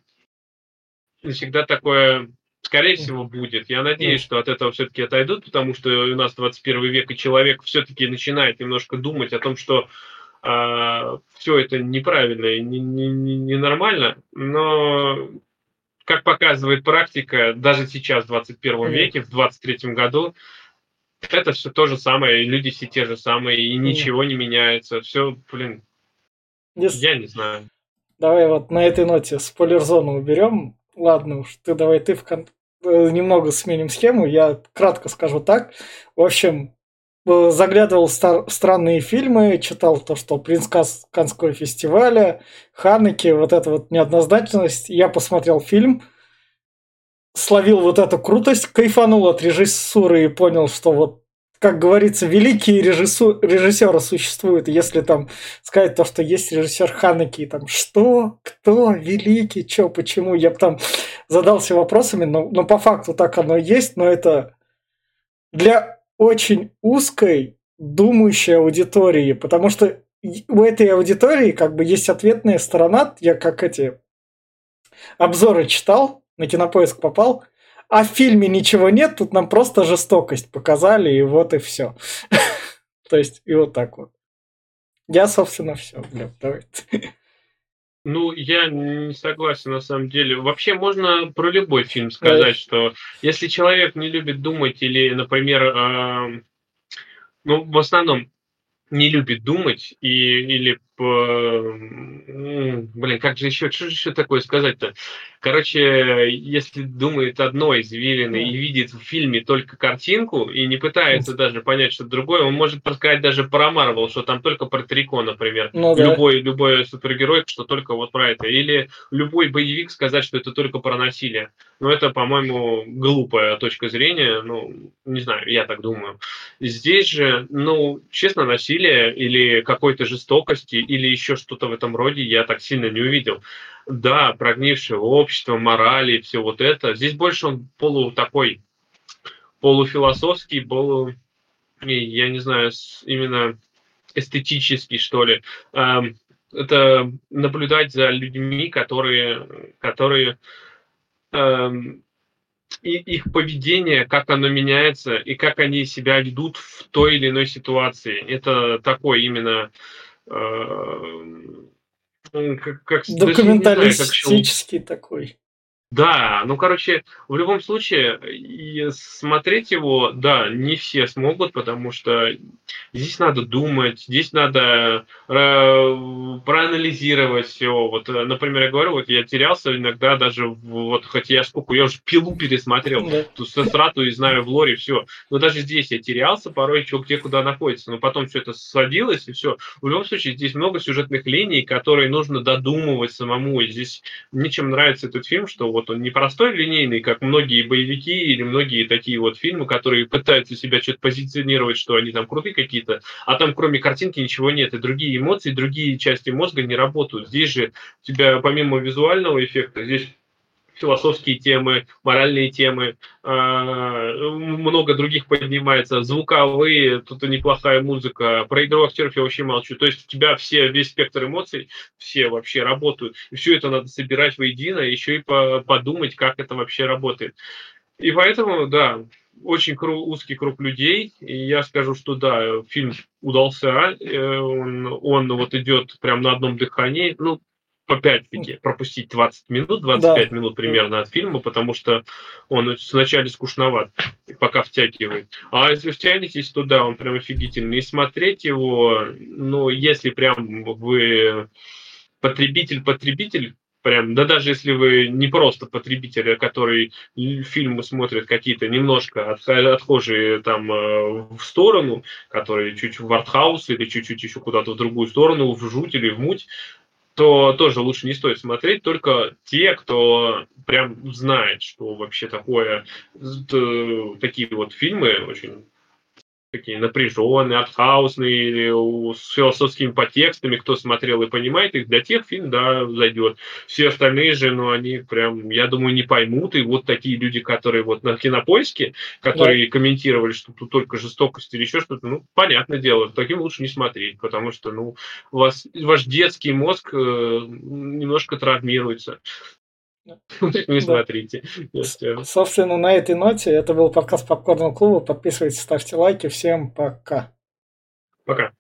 И всегда такое, скорее всего, будет. Я надеюсь, что от этого все-таки отойдут, потому что у нас 21 век, и человек все-таки начинает немножко думать о том, что а, все это неправильно и ненормально, не, не, не но как показывает практика, даже сейчас, в 21 веке, в 23 году, это все то же самое, и люди все те же самые, и ничего не меняется. Все, блин, Если... я не знаю. Давай вот на этой ноте спойлер-зону уберем. Ладно уж, ты давай ты в кон... Э, немного сменим схему. Я кратко скажу так. В общем, э, заглядывал в стар... странные фильмы, читал то, что «Принц Канского фестиваля», «Ханеки», вот эта вот неоднозначность. Я посмотрел фильм – словил вот эту крутость, кайфанул от режиссуры и понял, что вот как говорится, великие режиссу... режиссеры существуют. Если там сказать то, что есть режиссер Ханеки, там что, кто, великий, что, почему, я бы там задался вопросами, но, но по факту так оно и есть, но это для очень узкой думающей аудитории, потому что у этой аудитории как бы есть ответная сторона, я как эти обзоры читал, на кинопоиск попал, а в фильме ничего нет, тут нам просто жестокость показали, и вот и все. *laughs* То есть, и вот так вот. Я, собственно, все, Глеб, давай. Ну, я не согласен на самом деле. Вообще можно про любой фильм сказать, что если человек не любит думать или, например, ну, в основном не любит думать и, или блин, как же еще, что же еще такое сказать-то? Короче, если думает одно извилины и видит в фильме только картинку и не пытается даже понять что другое, он может рассказать даже про Марвел, что там только про Трико, например. Ну, да. любой, любой супергерой, что только вот про это. Или любой боевик сказать, что это только про насилие. Но это, по-моему, глупая точка зрения. Ну, не знаю, я так думаю. Здесь же, ну, честно, насилие или какой-то жестокости или еще что-то в этом роде я так сильно не увидел. да, прогнившее общество, морали, все вот это. Здесь больше он полу такой полуфилософский, полу, я не знаю, именно эстетический, что ли. Эм, это наблюдать за людьми, которые, которые эм, и их поведение, как оно меняется, и как они себя ведут в той или иной ситуации. Это такой именно как, как документалистический знаю, как, такой. Да, ну, короче, в любом случае, и смотреть его, да, не все смогут, потому что здесь надо думать, здесь надо э, проанализировать все. Вот, э, например, я говорю, вот я терялся иногда даже, вот, хотя я сколько, я уже пилу пересмотрел, да. тут страту и знаю в лоре все. Но даже здесь я терялся порой, что где куда находится. Но потом все это садилось, и все. В любом случае, здесь много сюжетных линий, которые нужно додумывать самому. И здесь мне чем нравится этот фильм, что вот он не простой линейный, как многие боевики или многие такие вот фильмы, которые пытаются себя что-то позиционировать, что они там крутые какие-то, а там кроме картинки ничего нет, и другие эмоции, другие части мозга не работают. Здесь же у тебя помимо визуального эффекта, здесь философские темы, моральные темы, а, много других поднимается, звуковые, тут и неплохая музыка, про игру актеров я вообще молчу, то есть у тебя все, весь спектр эмоций, все вообще работают, и все это надо собирать воедино, еще и подумать, как это вообще работает. И поэтому, да, очень кру- узкий круг людей, и я скажу, что да, фильм удался, э, он, он вот идет прям на одном дыхании, ну, опять-таки, пропустить 20 минут, 25 да. минут примерно от фильма, потому что он сначала скучноват, пока втягивает. А если втянетесь, то да, он прям офигительный. И смотреть его, ну, если прям вы потребитель-потребитель, прям, да даже если вы не просто потребитель, а который фильмы смотрит какие-то немножко от, отхожие там э, в сторону, которые чуть в артхаус или чуть-чуть еще куда-то в другую сторону, в жуть или в муть, то тоже лучше не стоит смотреть, только те, кто прям знает, что вообще такое, такие вот фильмы очень такие напряженные, артхаусные, или с философскими подтекстами, кто смотрел и понимает их, для тех фильм, да, зайдет. Все остальные же, ну, они прям, я думаю, не поймут, и вот такие люди, которые вот на кинопоиске, которые да. комментировали, что тут только жестокость или еще что-то, ну, понятное дело, таким лучше не смотреть, потому что, ну, у вас, ваш детский мозг э, немножко травмируется. Не смотрите. Собственно, на этой ноте это был подкаст Попкорного клуба. Подписывайтесь, ставьте лайки. Всем пока. Пока.